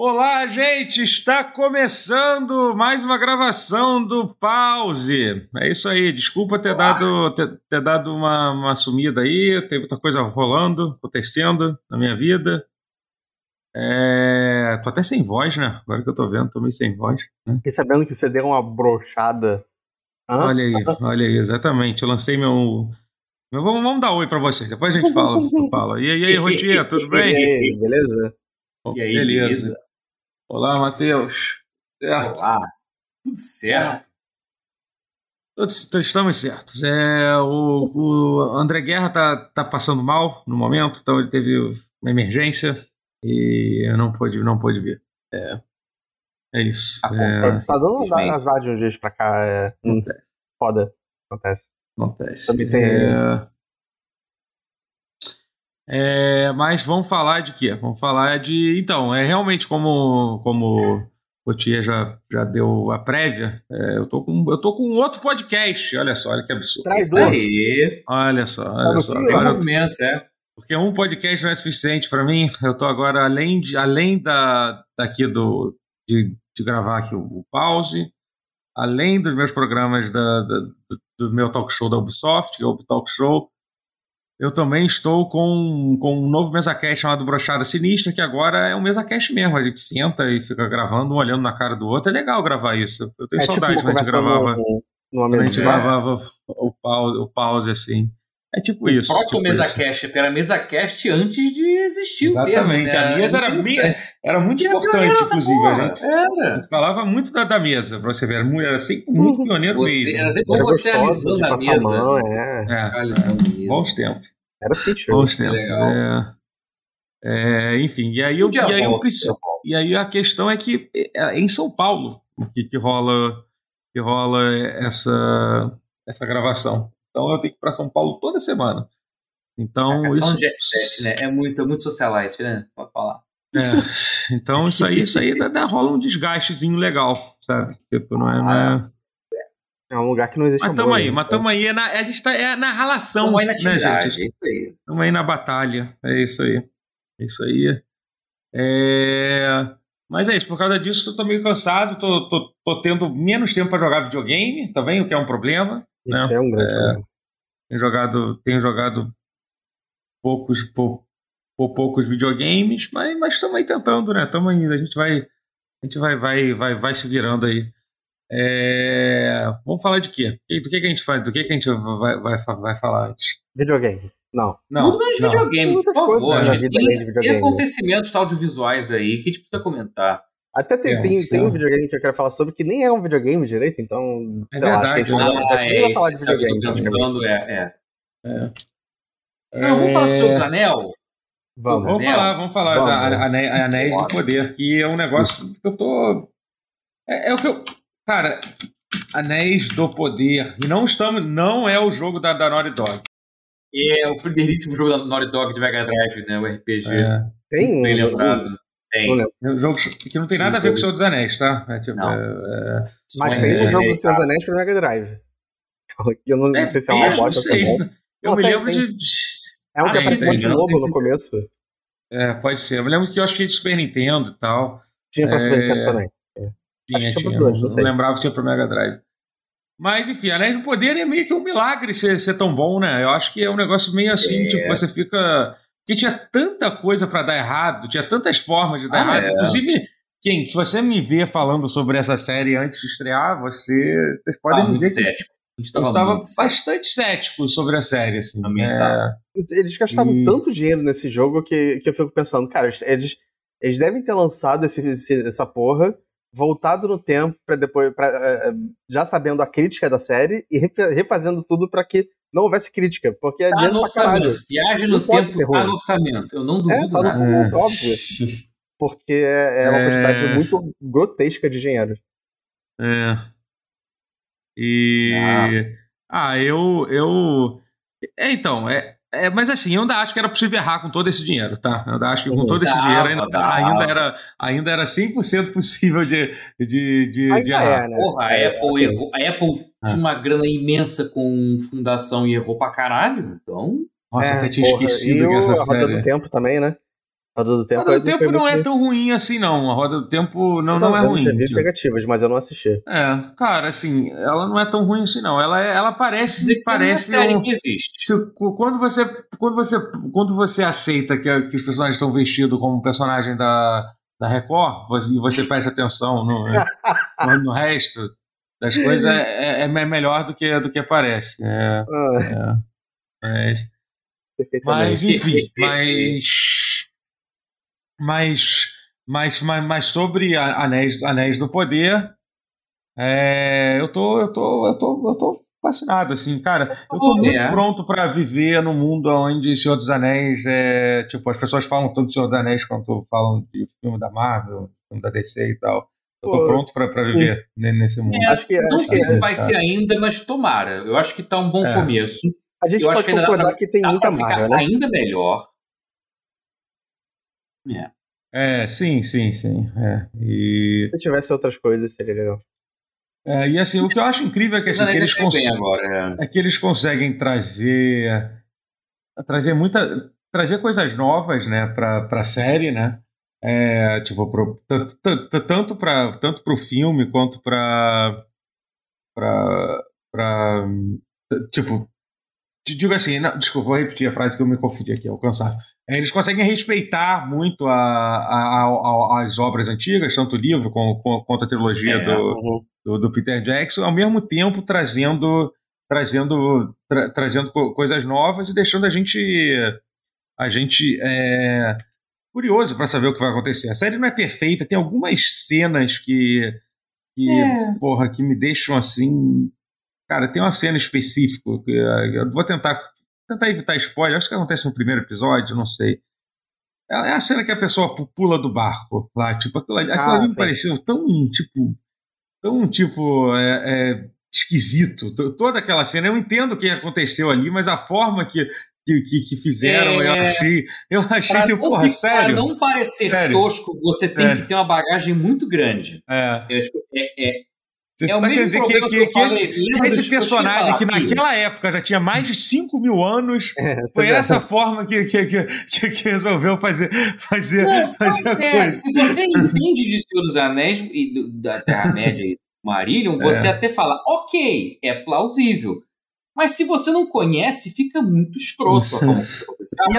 Olá, gente! Está começando mais uma gravação do Pause. É isso aí. Desculpa ter Olá. dado, ter, ter dado uma, uma, sumida aí. Teve muita coisa rolando, acontecendo na minha vida. É... Tô até sem voz, né? Agora que eu tô vendo, tô meio sem voz. Né? Fiquei sabendo que você deu uma brochada. Olha aí, olha aí, exatamente. Eu lancei meu. Vamos, vamos dar oi pra vocês, depois a gente fala. fala. E aí, aí Rotinha, tudo bem? E aí, beleza? E aí, beleza. beleza. Olá, Matheus. Certo? Olá. Tudo certo? Todos estamos certos. É, o, o André Guerra tá, tá passando mal no momento, então ele teve uma emergência e não pôde, não pôde vir. É, é isso. Ah, é, tá dando azar de um dia pra cá. É, acontece. Foda. Acontece. Acontece. Também tem. É... É, mas vamos falar de quê? Vamos falar de. Então, é realmente como, como o Tia já, já deu a prévia. É, eu, tô com, eu tô com outro podcast. Olha só, olha que absurdo. Traz aí. Olha só, olha tá só. Agora movimento, é. Porque um podcast não é suficiente para mim. Eu tô agora, além, de, além da, daqui do, de, de gravar aqui o, o pause, além dos meus programas da, da, do, do meu talk show da Ubisoft, que é o Talk Show eu também estou com, com um novo MesaCast chamado Brochada Sinistra, que agora é um MesaCast mesmo. A gente senta e fica gravando, um olhando na cara do outro. É legal gravar isso. Eu tenho é tipo saudade tipo quando a gente gravava. No, no a gente gravava o pause, o pause assim. É tipo isso. O próprio tipo MesaCast, porque era MesaCast antes de existir Exatamente. o termo. Né? A mesa era, era, era muito importante, inclusive. A gente, a gente, falava muito da, da mesa, pra você ver. Era sempre muito pioneiro você, mesmo. Era sempre você alisando a mesa. Mão, é. É, é. Bons tempos. Era feature. Bons tempos. É. É, enfim, e aí, eu, e, aí eu e aí a questão é que é, é em São Paulo que, que rola que rola essa essa gravação. Então eu tenho que ir para São Paulo toda semana. Então é, isso jet set, né? é muito é muito socialite, né? Pode falar. É, então isso aí isso aí dá, dá, rola um desgastezinho legal, sabe? Tipo, não é, não é é um lugar que não existe Mas estamos aí, mas estamos aí. É na, a gente está é na relação, aí na né, gente? Estamos é aí na batalha. É isso aí. É isso aí. É... Mas é isso, por causa disso, estou meio cansado, tô, tô, tô tendo menos tempo para jogar videogame também, o que é um problema. Isso né? é um grande é... problema. Tenho jogado, tenho jogado poucos, pou, pou, poucos videogames, mas estamos aí tentando, né? Estamos aí, a gente vai. A gente vai, vai, vai, vai se virando aí. É... Vamos falar de quê? Do que, que a gente faz? Do que, que a gente vai, vai, vai falar antes? Videogame. Não. não Tudo menos videogame, por favor. Tem, tem acontecimentos audiovisuais aí que a gente precisa comentar. Até tem, é, tem, tem, um videogame que eu quero falar sobre que nem é um videogame direito, então. É verdade. Lá, a ah, é, falar de videogame. Pensando, é, é. é. Não, vamos falar de Seus Anel? Vamos, vamos falar, vamos falar. Vamos, Anéis, Anéis do Poder, que é um negócio que eu tô. É, é, o que eu. Cara, Anéis do Poder. E não estamos. Não é o jogo da, da Naughty Dog. É o primeiríssimo jogo da Naughty Dog de Mega Drive, né? O RPG. É. Tem Bem lembrado. Tem. É um jogo que não tem nada a ver com o Senhor dos Anéis, tá? É, tipo, não. É, é Mas tem um jogo do Senhor dos Anéis pro Mega Drive. Eu não, não sei se é uma bosta ou não. Eu não, me tem, lembro tem. de. É um ah, capacete novo no começo. É, pode ser. Eu me lembro que eu achei de Super Nintendo e tal. Tinha pra Super Nintendo também. Tinha, tinha. Não, não, lembrava que tinha pro Mega Drive. Mas, enfim, Anéis do Poder é meio que um milagre ser, ser tão bom, né? Eu acho que é um negócio meio assim, é. tipo, você fica. Porque tinha tanta coisa para dar errado, tinha tantas formas de dar ah, errado. É. Inclusive, quem, se você me ver falando sobre essa série antes de estrear, você, vocês podem ah, me ver. Cético. Eu estava bastante cético sobre a série, assim. É... Eles gastavam e... tanto dinheiro nesse jogo que, que eu fico pensando, cara, eles, eles devem ter lançado esse, esse, essa porra voltado no tempo para depois pra, uh, já sabendo a crítica da série e refazendo tudo para que não houvesse crítica, porque é tá no orçamento. Viagem no tempo tá no orçamento. Eu não duvido é, tá no orçamento, é. óbvio. Porque é, é uma quantidade é... muito grotesca de dinheiro. É. E ah, ah eu eu é, então, é, é, mas assim, eu ainda acho que era possível errar com todo esse dinheiro, tá? Eu ainda acho que com todo esse dinheiro ainda, ainda, era, ainda era 100% possível de, de, de, de errar. É, né? Porra, a é, Apple, assim, errou, a Apple ah. tinha uma grana imensa com fundação e errou pra caralho, então... Nossa, é, até tinha porra, esquecido que essa série... a Roda do Tempo também, né? Roda do Tempo, a Roda do Tempo não é tão ruim assim, não. A Roda do Tempo não, não, não é ruim. Eu tipo. negativas, mas eu não assisti. É, cara, assim, ela não é tão ruim assim, não. Ela, é, ela parece. parece uma série um, que existe. Quando você, quando você, quando você aceita que, que os personagens estão vestidos como personagem da, da Record, e você presta atenção no, no, no resto das coisas, é, é, é, melhor do que, do que parece. É, ah. é. Mas, mas, enfim, mas mas, mas, mas, mas sobre Anéis, Anéis do Poder, é, eu, tô, eu, tô, eu, tô, eu tô fascinado, assim, cara. Eu tô muito é. pronto para viver num mundo onde Senhor dos Anéis é. Tipo, as pessoas falam tanto de Senhor dos Anéis quando falam de filme da Marvel, filme da DC e tal. Eu tô Pô, pronto para viver nesse mundo. É, acho que, não sei se vai ser ainda, mas tomara. Eu acho que tá um bom é. começo. A gente eu pode concordar que tem muita Marvel, né? ainda melhor. É. É, sim, sim, sim. É. E... Se tivesse outras coisas, seria legal. É, e assim, o que eu acho incrível é que, assim, que eles, cons... agora, é. é. que eeles conseguem trazer trazer muita trazer coisas novas, né, para a série, né? É, tipo, pro, tanto para tanto pro filme quanto para para tipo digo assim, não, desculpa, vou repetir a frase que eu me confundi aqui, é o cansaço. É, eles conseguem respeitar muito a, a, a, as obras antigas, tanto o livro como, quanto a trilogia é, do, do, do, Peter Jackson, ao mesmo tempo trazendo trazendo tra, trazendo coisas novas e deixando a gente a gente é, curioso para saber o que vai acontecer. A série não é perfeita, tem algumas cenas que que é. porra que me deixam assim Cara, tem uma cena específica que eu vou tentar tentar evitar spoiler. Acho que acontece no primeiro episódio, não sei. É, é a cena que a pessoa pula do barco lá, tipo aquilo ali, aquilo ah, ali me pareceu tão tipo tão tipo é, é, esquisito. Toda aquela cena, eu entendo o que aconteceu ali, mas a forma que que, que, que fizeram, é, eu achei, eu achei pra tipo, porra, sério. Para não parecer sério? tosco, você tem sério. que ter uma bagagem muito grande. É. É, é, você é está querendo dizer que, que, que, esse, esse personagem que naquela época já tinha mais de 5 mil anos, é, foi é. essa forma que, que, que, que, resolveu fazer, fazer, Não, fazer a é, coisa. Se você entende de Senhor dos Anéis e do, da Terra-média e Marillion, você é. até fala, ok, é plausível. Mas se você não conhece, fica muito escroto a forma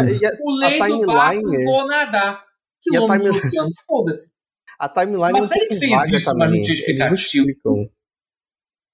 que O lei do barco, vou nadar. Quilômetros do oceano, foda-se. A timeline mas é um ele fez isso, também. mas não tinha explicativo.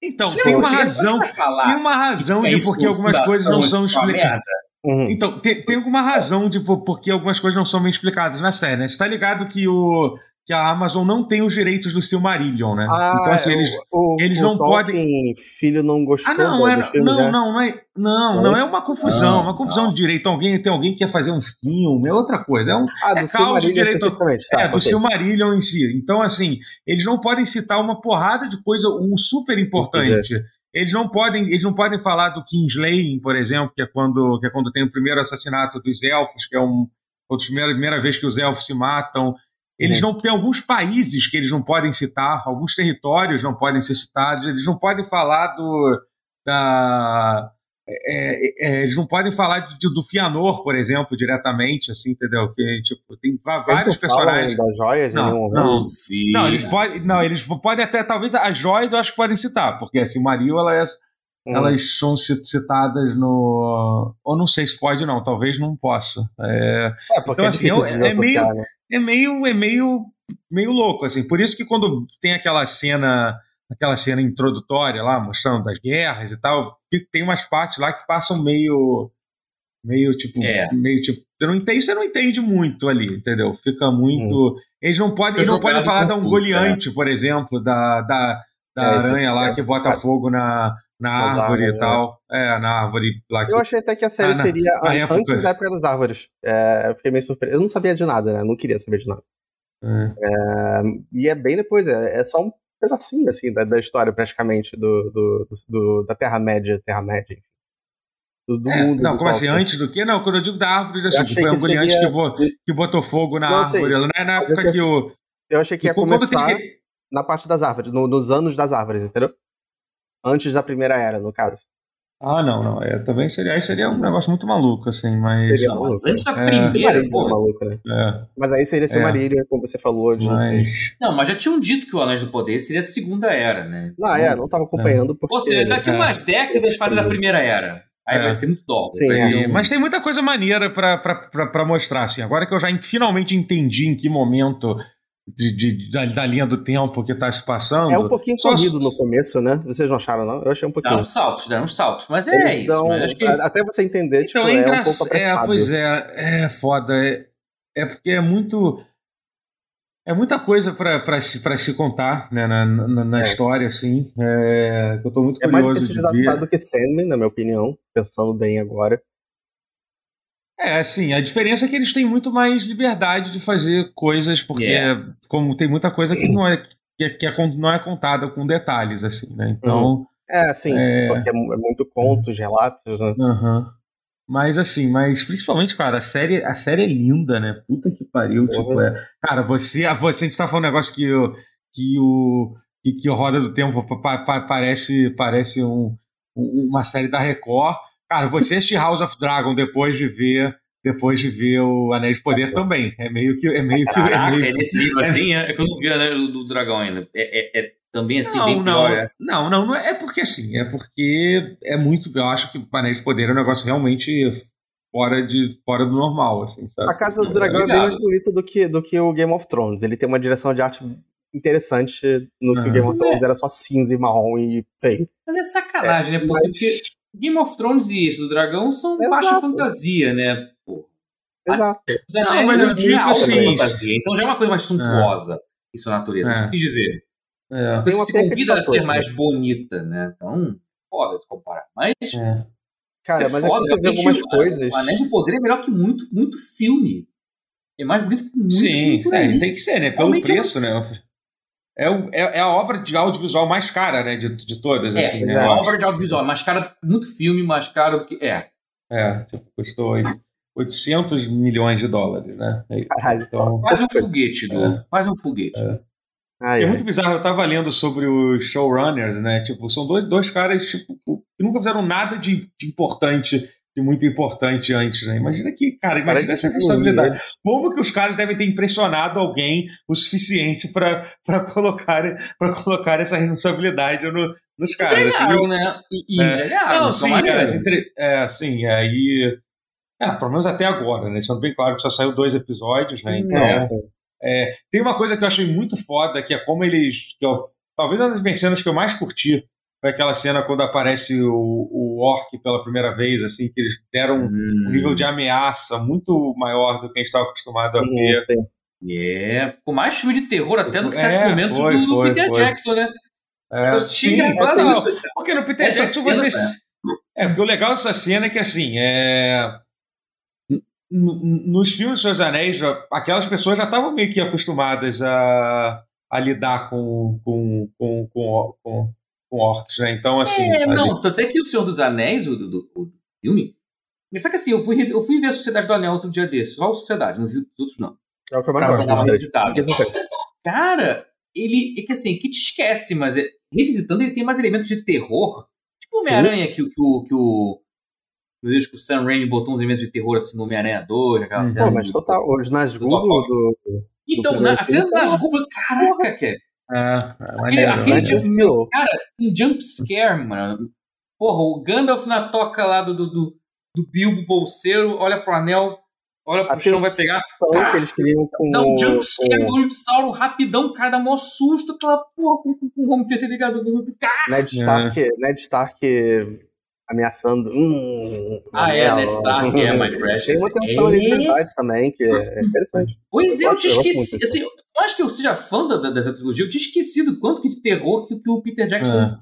Então, tem uma razão. Tem uma razão de porque algumas coisas não são explicadas. Uhum. Então, tem, tem alguma razão de porque algumas coisas não são bem explicadas na série, né? Você tá ligado que o que a Amazon não tem os direitos do Silmarillion, né? Ah, então, assim, eles, o, eles o não Tolkien, podem. filho não gostou. Ah, não, era, não, não, não, é, não, não é uma confusão, ah, uma confusão ah. de direito. Alguém tem alguém que quer fazer um filme, é outra coisa. É um ah, é caos de direito. Tá, é, do okay. Silmarillion em si. Então, assim, eles não podem citar uma porrada de coisa o super importante. Eles não podem, eles não podem falar do Kingslaying, por exemplo, que é quando, que é quando tem o primeiro assassinato dos elfos, que é um, a primeira, primeira vez que os elfos se matam. Eles uhum. não têm alguns países que eles não podem citar, alguns territórios não podem ser citados, eles não podem falar do. Da, é, é, eles não podem falar de, do Fianor, por exemplo, diretamente, assim, entendeu? Que, tipo, tem vários personagens. Das joias não, não, não, eles podem, não, eles podem até, talvez as joias eu acho que podem citar, porque assim, o Mario, ela é, hum. elas são citadas no. Ou não sei se pode, não, talvez não possa. É, é então, é assim, é, é meio. Né? É meio, é meio, meio louco, assim. Por isso que quando tem aquela cena, aquela cena introdutória lá, mostrando das guerras e tal, tem umas partes lá que passam meio, meio tipo, é. meio tipo, você não entende, você não entende muito ali, entendeu? Fica muito, hum. eles não podem, eles não podem falar da Ungoliante, é. por exemplo, da, da, da é, aranha lá é que bota fogo na na árvore árvores, e tal. É. é, na árvore lá. Que... Eu achei até que a série ah, seria na, na antes época... da época das árvores. É, eu fiquei meio surpreso. Eu não sabia de nada, né? Não queria saber de nada. É. É, e é bem depois, é, é, só um pedacinho, assim, da, da história, praticamente, do, do, do, da Terra-média, Terra-média, do, do é, mundo. Não, como assim? Antes do que? Não, quando eu digo da árvore, assim, foi a agoniante seria... que, que, botou fogo na não, árvore. Não é na época que, o. Eu achei que ia começar que... na parte das árvores, no, nos anos das árvores, entendeu? Antes da primeira era, no caso. Ah, não, não. É, também seria, aí seria um negócio muito maluco, assim, mas. Seria maluco. mas antes da É. primeira, Marília, pô. maluco, né? É, Mas aí seria ser É. Marília, como você falou. De... mas. Não, mas já tinham dito que o Anéis do Poder seria a segunda era, né? Não, é, não tava acompanhando porque... Ou seja, daqui É. umas décadas fazem a primeira era. Aí É. vai ser muito dó. Sim, é. um- Mas tem muita coisa maneira pra, pra, pra, pra mostrar, assim. Agora que eu já en- finalmente entendi em que momento de, de- da, da linha do tempo que tá se passando. É um pouquinho só- corrido no começo, né? Vocês não acharam, não? Eu achei um Dá pouquinho. uns saltos, dá uns saltos. Mas é Eles isso. dão- mas acho que Até você entender, tipo, Então, é é, um engraçado. pouco É, apressado. pois é, é foda. É, é porque é muito. É muita coisa pra, se, pra se contar né, na, na, na É. história, assim. É, eu tô muito É mais curioso difícil de ver. adaptar do que Sandman, na minha opinião, pensando bem agora. É, sim, a diferença é que eles têm muito mais liberdade de fazer coisas, porque Yeah. como tem muita coisa que não é, que, é- que é não é contada com detalhes, assim, né? Então. É, sim, É. porque é é muito contos, relatos, né? aham. Mas assim, mas principalmente, cara, a série, a série é linda, né? Puta que pariu, Porra. tipo, é. Cara, você, você a gente tá falando um negócio que o que o que, que o Roda do Tempo pa- pa- parece parece um, um- uma série da Record. Cara, você assistir House of Dragon depois de ver depois de ver o Anéis de Poder Sacanagem. também. É meio que é meio que é meio é que- nesse nível assim, é, é que eu não vi a do, do dragão ainda. É, é- é também assim, não, bem não, pior. é. não, não, não é porque assim, é porque é muito, eu acho que o Anéis de Poder é um negócio realmente fora de fora do normal, assim, sabe? A Casa do Dragão é bem mais bonita do que, do que o Game of Thrones. Ele tem uma direção de arte interessante no que o Game of Thrones era só cinza e marrom e feio. Mas é sacanagem, né? Porque, Mas- porque Game of Thrones e isso do dragão são Exato. baixa fantasia, né? Pô, Exato. Os anéis mas eu é digo alta assim, fantasia, então já é uma coisa mais suntuosa. Isso na natureza. Isso É. que eu quis dizer. É. Que se convida a ser mais bonita, né? Então, foda se comparar. Mas É. Cara, é mas foda, aqui você algumas coisas. O Anéis do Poder é melhor que muito, muito filme. É mais bonito que muito Sim, filme por é, tem que ser, né? Pelo é preço, né? É, o- é, é a obra de audiovisual mais cara, né? De, de todas, É, assim, né? é acho. obra de audiovisual. Mais cara, muito filme, mais caro do que. É. É, tipo, custou oito- 800 milhões de dólares, né? É. Caralho, Então, Quase um foguete, Du. É. Quase um foguete. Ai, é ai. muito bizarro, eu tava lendo sobre os showrunners, né? Tipo, são dois, dois caras, tipo, que nunca fizeram nada de, de importante, de muito importante antes, né? Imagina que, cara, imagina Parece essa responsabilidade. Como que os caras devem ter impressionado alguém o suficiente para colocar, pra colocar essa responsabilidade no- nos caras? assim, Entregaram, né? E, e É. entregaram. Não, sim, é, entre... é, sim, aí. É, pelo menos até agora, né? Sendo bem claro que só saiu dois episódios, né? Então. É. é, tem uma coisa que eu achei muito foda, que é como eles. Que eu, talvez uma das minhas cenas que eu mais curti foi aquela cena quando aparece o, o Orc pela primeira vez, assim, que eles deram um Hum. nível de ameaça muito maior do que a gente estava acostumado a ver. É, ficou mais filme de terror até do que É, certos momentos foi, do, do foi, Peter foi. Jackson, né? É, sim, engraçado não, isso. Porque no Peter Essa Jackson cena, você. É, porque o legal dessa cena é que, assim, é. Nos filmes dos Seus Anéis, aquelas pessoas já estavam meio que acostumadas a, a lidar com, com, com, com, com, orcs, né? Então, assim. É, não, gente- tanto é que o Senhor dos Anéis, o do, do- filme. Mas Só que assim, eu fui, eu fui ver a Sociedade do Anel outro dia desse, só a Sociedade, não vi os outros não. É o que eu mais Cara, gosto. que acontece? Cara, ele é que assim, que te esquece, mas é- revisitando ele tem mais elementos de terror. Tipo. Homem-Aranha que, o- que o. Que o meu Deus, que o Sam Raimi botou uns elementos de terror assim no Homem-Aranha 2, aquela Hum. cena. Pô, mas do- total, os Nazgûl do- do, do, Então, do na, a cena porra. Google, caraca, que É, é Aquele, maneiro, aquele Maneiro. meu, cara, em jump scare, mano. Porra, o Gandalf na toca lá do, do, do, Bilbo bolseiro, olha pro anel, olha pro A chão, vai pegar, Então, que eles criam com dá um jump scare com do Sauron rapidão, cara dá mó susto, aquela porra com, com, com o homem feito ligado. Ah, Ned Stark, Ned Stark ameaçando. Hum, Ah, é. Ned Stark, é, My Precious. Tem uma tensão ali de verdade também, que é interessante. Pois é, eu tinha Eu esquecido. muito. Assim, eu acho que eu seja fã da, da- dessa trilogia, eu tinha esquecido o quanto que de terror que, que o Peter Jackson É.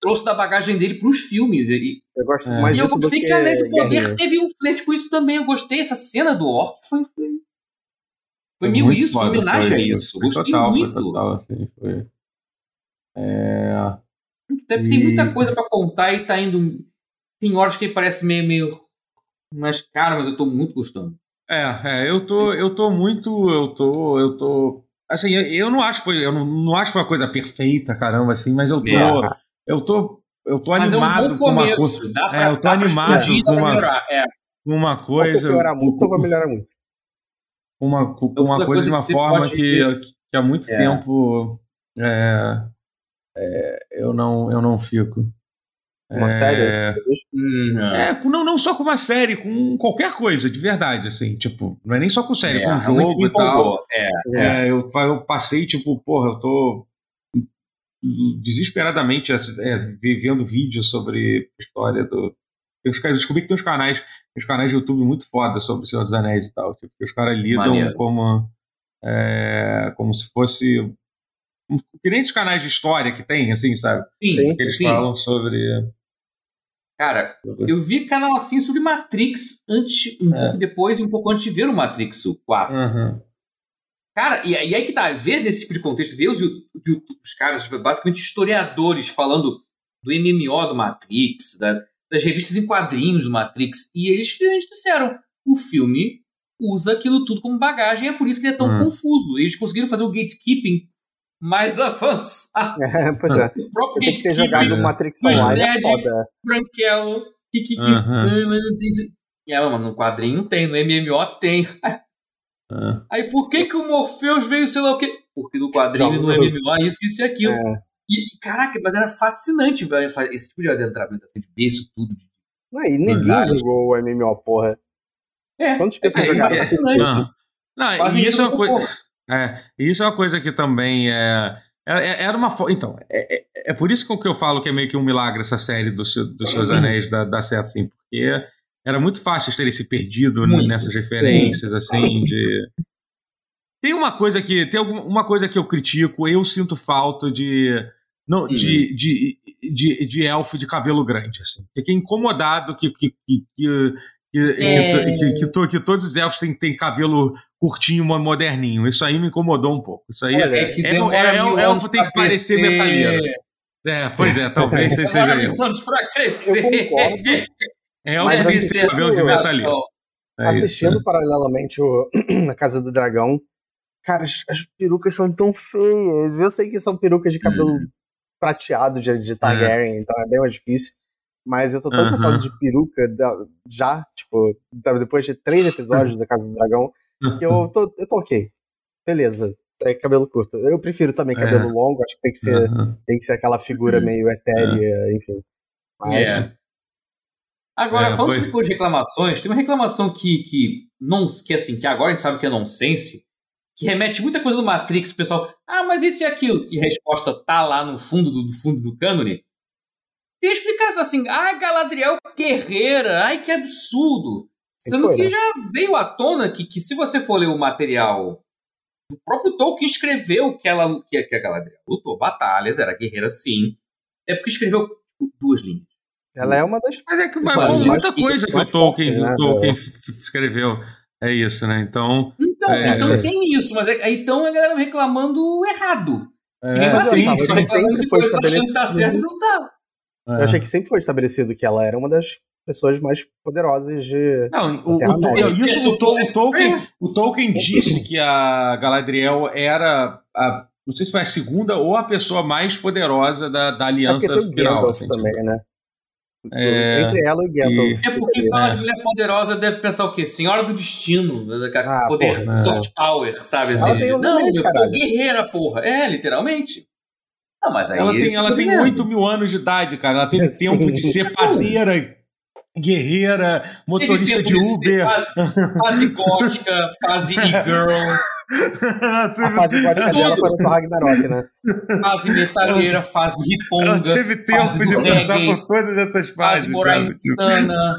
trouxe da bagagem dele pros filmes. E, Eu gosto É. mais E eu gostei que que a Anéis do Poder teve um flerte com isso também. Eu gostei. Essa cena do Orc foi. Foi, foi meio isso, foi homenagem foi- a isso. foi Gostei total, foi muito. total, assim, foi. É, Até porque tem muita E- coisa pra contar e tá indo. Tem horas que parece meio. meio... Mas, cara, mas eu tô muito gostando. É, é, eu tô, eu tô muito, eu tô, eu tô, assim, eu, eu não acho que foi, eu não, não acho que foi uma coisa perfeita, caramba, assim, mas eu tô, É. eu tô, eu tô Mas animado é um com uma coisa. É, eu tô animado com uma, é. uma coisa. Vai melhorar muito, vai melhorar muito. Uma, com uma coisa, de uma forma que, que há muito é. tempo é, é, eu, não, eu não fico. Uma é, série? Hum, é, não, não só com uma série, com qualquer coisa, de verdade, assim, tipo, não é nem só com série, é, com jogo e tal. É, é. Eu, eu passei, tipo, porra, eu tô desesperadamente é, vendo vídeos sobre a história do. Eu descobri que tem uns canais, uns canais de YouTube muito foda sobre o Senhor dos Anéis e tal. Tipo, que os caras lidam como, é, como se fosse. Que nem esses canais de história que tem, assim, sabe? Sim, que eles sim. falam sobre. Cara, eu vi canal assim sobre Matrix antes, um é. pouco depois e um pouco antes de ver o Matrix o 4. Uhum. Cara, e, e, aí que tá, ver nesse tipo de contexto, ver os, os caras, basicamente historiadores, falando do MMO do Matrix, da, das revistas em quadrinhos do Matrix, e eles, eles disseram: o filme usa aquilo tudo como bagagem, é por isso que ele é tão hum. confuso. Eles conseguiram fazer o gatekeeping mais avançado. É, pois é. O próprio jogado o Matrix Online. É foda. Branquelo, que, que, que. Uhum. É, mano, no quadrinho não tem, no MMO tem. É. Aí por que que o Morpheus veio, sei lá o quê? Porque no quadrinho e no MMO é isso, isso e aquilo. É. E, caraca, mas era fascinante velho, esse tipo de adentramento, assim, de ver isso tudo. Não, e ninguém Verdade. jogou o MMO, porra. É. Quantas pessoas é, jogaram? É, fascinante. Não, não e isso é uma coisa... É, isso é uma coisa que também é... é era uma Então, é, é, é, por isso que eu falo que é meio que um milagre essa série dos do Seus Anéis da, da certo, assim, porque era muito fácil terem se perdido muito. nessas referências, Sim. assim, de. Tem uma coisa que. Tem uma coisa que eu critico, eu sinto falta de. Não, hum. de, de, de, de, elfo de cabelo grande, assim. Fiquei incomodado que, que, que, que que, é... que, que, que, que, todos os elfos têm, têm cabelo curtinho, moderninho. Isso aí me incomodou um pouco. Isso aí Olha, é, que é, é, é, elfo tem que parecer metalheiro. É, pois é, talvez seja isso. anos pra crescer. Eu concordo. É o que cabelo de metalina. É assistindo paralelamente o na Casa do Dragão, cara, as, as, perucas são tão feias. Eu sei que são perucas de cabelo hum. prateado de, de Targaryen, é. então é bem mais difícil. Mas eu tô tão uh -huh. cansado de peruca da, já, tipo, depois de três episódios da Casa do Dragão, que eu tô, eu tô ok. Beleza. É cabelo curto. Eu prefiro também é. cabelo é. longo, acho que tem que ser, uh -huh. tem que ser aquela figura uhum. meio etérea, enfim. Mas, yeah. Agora, é, falando sobre reclamações, tem uma reclamação que, que, não, que, assim, que agora a gente sabe que é nonsense, que remete muita coisa do Matrix, o pessoal, ah, mas isso e aquilo, e a resposta tá lá no fundo do, do fundo do cânone. Tem explicação assim, ah, Galadriel guerreira, ai que absurdo. Sendo que, que né? já veio à tona que, que se você for ler o material o próprio Tolkien escreveu que ela que, que a Galadriel lutou batalhas, era guerreira sim. É porque escreveu tipo, duas linhas. Ela é uma das. Mas é que uma, muita coisa que o Tolkien, né? o Tolkien escreveu é isso, né? Então. Então, é, então é. tem isso, mas é, então a galera reclamando errado. É, mas sim, sim, reclamando de coisa achando que tá certo não tá. Eu achei que sempre foi estabelecido que ela era uma das pessoas mais poderosas de. Não, o, o, isso, o, o, Tolkien, o Tolkien disse que a Galadriel era a, não sei se foi a segunda ou a pessoa mais poderosa da, da aliança é final. Assim, também, tipo. né? É, Entre ela e Gandalf. É porque fala de mulher poderosa, deve pensar o quê? Senhora do destino. Né, ah, poder, porra, soft power, sabe? Assim, não, eu tô guerreira, porra. É, literalmente. Não, mas aí ela tem, ela tem 8 mil anos de idade, cara. Ela teve é, tempo de ser padeira, guerreira, motorista de Uber. De fase, fase gótica, fase e-girl. a fase gótica dela foi no Ragnarok, né? Fase metaleira, fase riponga. Ela teve tempo de reggae, passar por todas essas fases. Fase morar insana.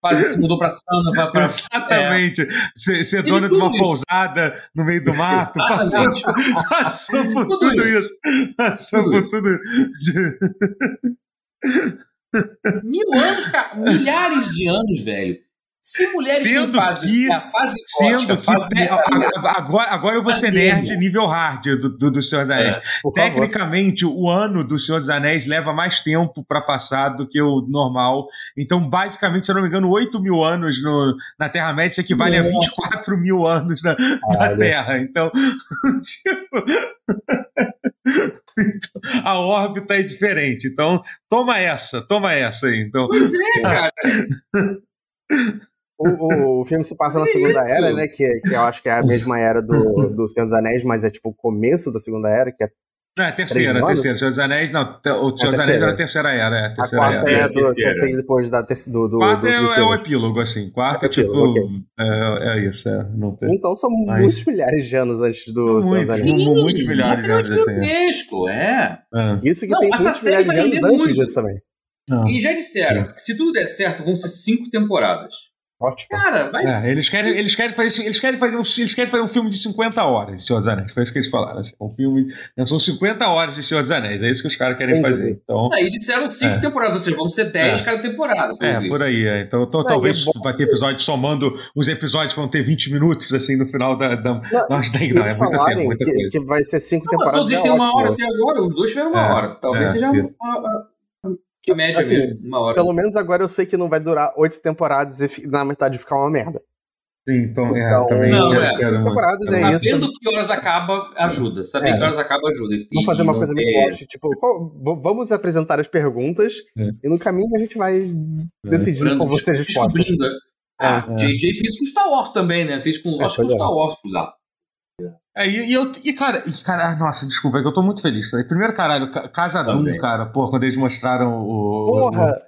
Fase se mudou pra Sana. Pra, pra, Exatamente. É. Ser, ser dona de uma isso. pousada no meio do mato. Passou, passou por tudo, tudo isso. isso. Passou tudo por tudo. Mil anos, cara. Milhares de anos, velho. Se mulheres sendo têm fase, que, a fase gótica, fase te, agora, agora eu vou ser nerd nível hard do, do, do Senhor dos Anéis. É, Tecnicamente, favor. o ano do Senhor dos Anéis leva mais tempo para passar do que o normal. Então, basicamente, se eu não me engano, 8 mil anos no, na Terra-média equivale a 24 mil anos na, na Terra. Então, tipo... a órbita é diferente. Então, toma essa, toma essa aí. Então, pois é, cara. O, o, o, filme se passa na Segunda Era, né? Que, que eu acho que é a mesma era do, do Senhor dos Anéis, mas é tipo o começo da Segunda Era, que é. Não, é terceira, a terceira. Senhor dos Anéis, não. O Senhor dos Anéis era a terceira era. É a, terceira a quarta era. é a do, que tem depois da, do. do quarta do, é, é o epílogo, assim. Quarta é tipo. Okay. É, é, isso, é. Não tem. Então são mas... muitos milhares de anos antes do Senhor dos Anéis. Sim, muitos milhares de anos. Gigantesco, é. é. Isso que não, tem muitos milhares de anos antes disso também. Não. E já disseram que se tudo der certo, vão ser cinco temporadas. Ótimo. Cara, vai. É, eles, querem, eles, querem fazer, eles, querem fazer um, eles querem fazer um filme de 50 horas de Senhor dos Anéis. Foi isso que eles falaram. Assim, um filme. São 50 horas de Senhor dos Anéis. É isso que os caras querem Entendi. fazer. Então, aí disseram 5 é. temporadas, ou seja, vão ser 10 é. cada temporada. Por é, por aí. É. Então, então talvez é vai ter episódios somando. Os episódios vão ter 20 minutos, assim, no final da. da, não, nossa, daí, não, é muito tempo, muita que, coisa. que vai ser 5 temporadas. Todos têm uma hora até agora, os dois tiveram uma é, hora. Talvez é, seja uma, que, média assim, mesmo, uma hora. Pelo menos agora eu sei que não vai durar oito temporadas e na metade ficar uma merda. Sim, então, é, então também não, quero, é. quero, temporadas é Sabendo isso. Sabendo que horas acaba, ajuda. Saber é. que horas acaba, ajuda. E, vamos fazer uma coisa meio é... tipo, qual, vamos apresentar as perguntas é. e no caminho a gente vai é. decidindo com vocês as respostas. Ah, é. JJ fez com Star Wars também, né? Fez com, acho que com Star Wars lá. É, e, e, eu, e cara, e, cara, ah, nossa, desculpa, é que eu tô muito feliz. Primeiro, caralho, Casa Doom, cara, pô, quando eles mostraram o. Porra!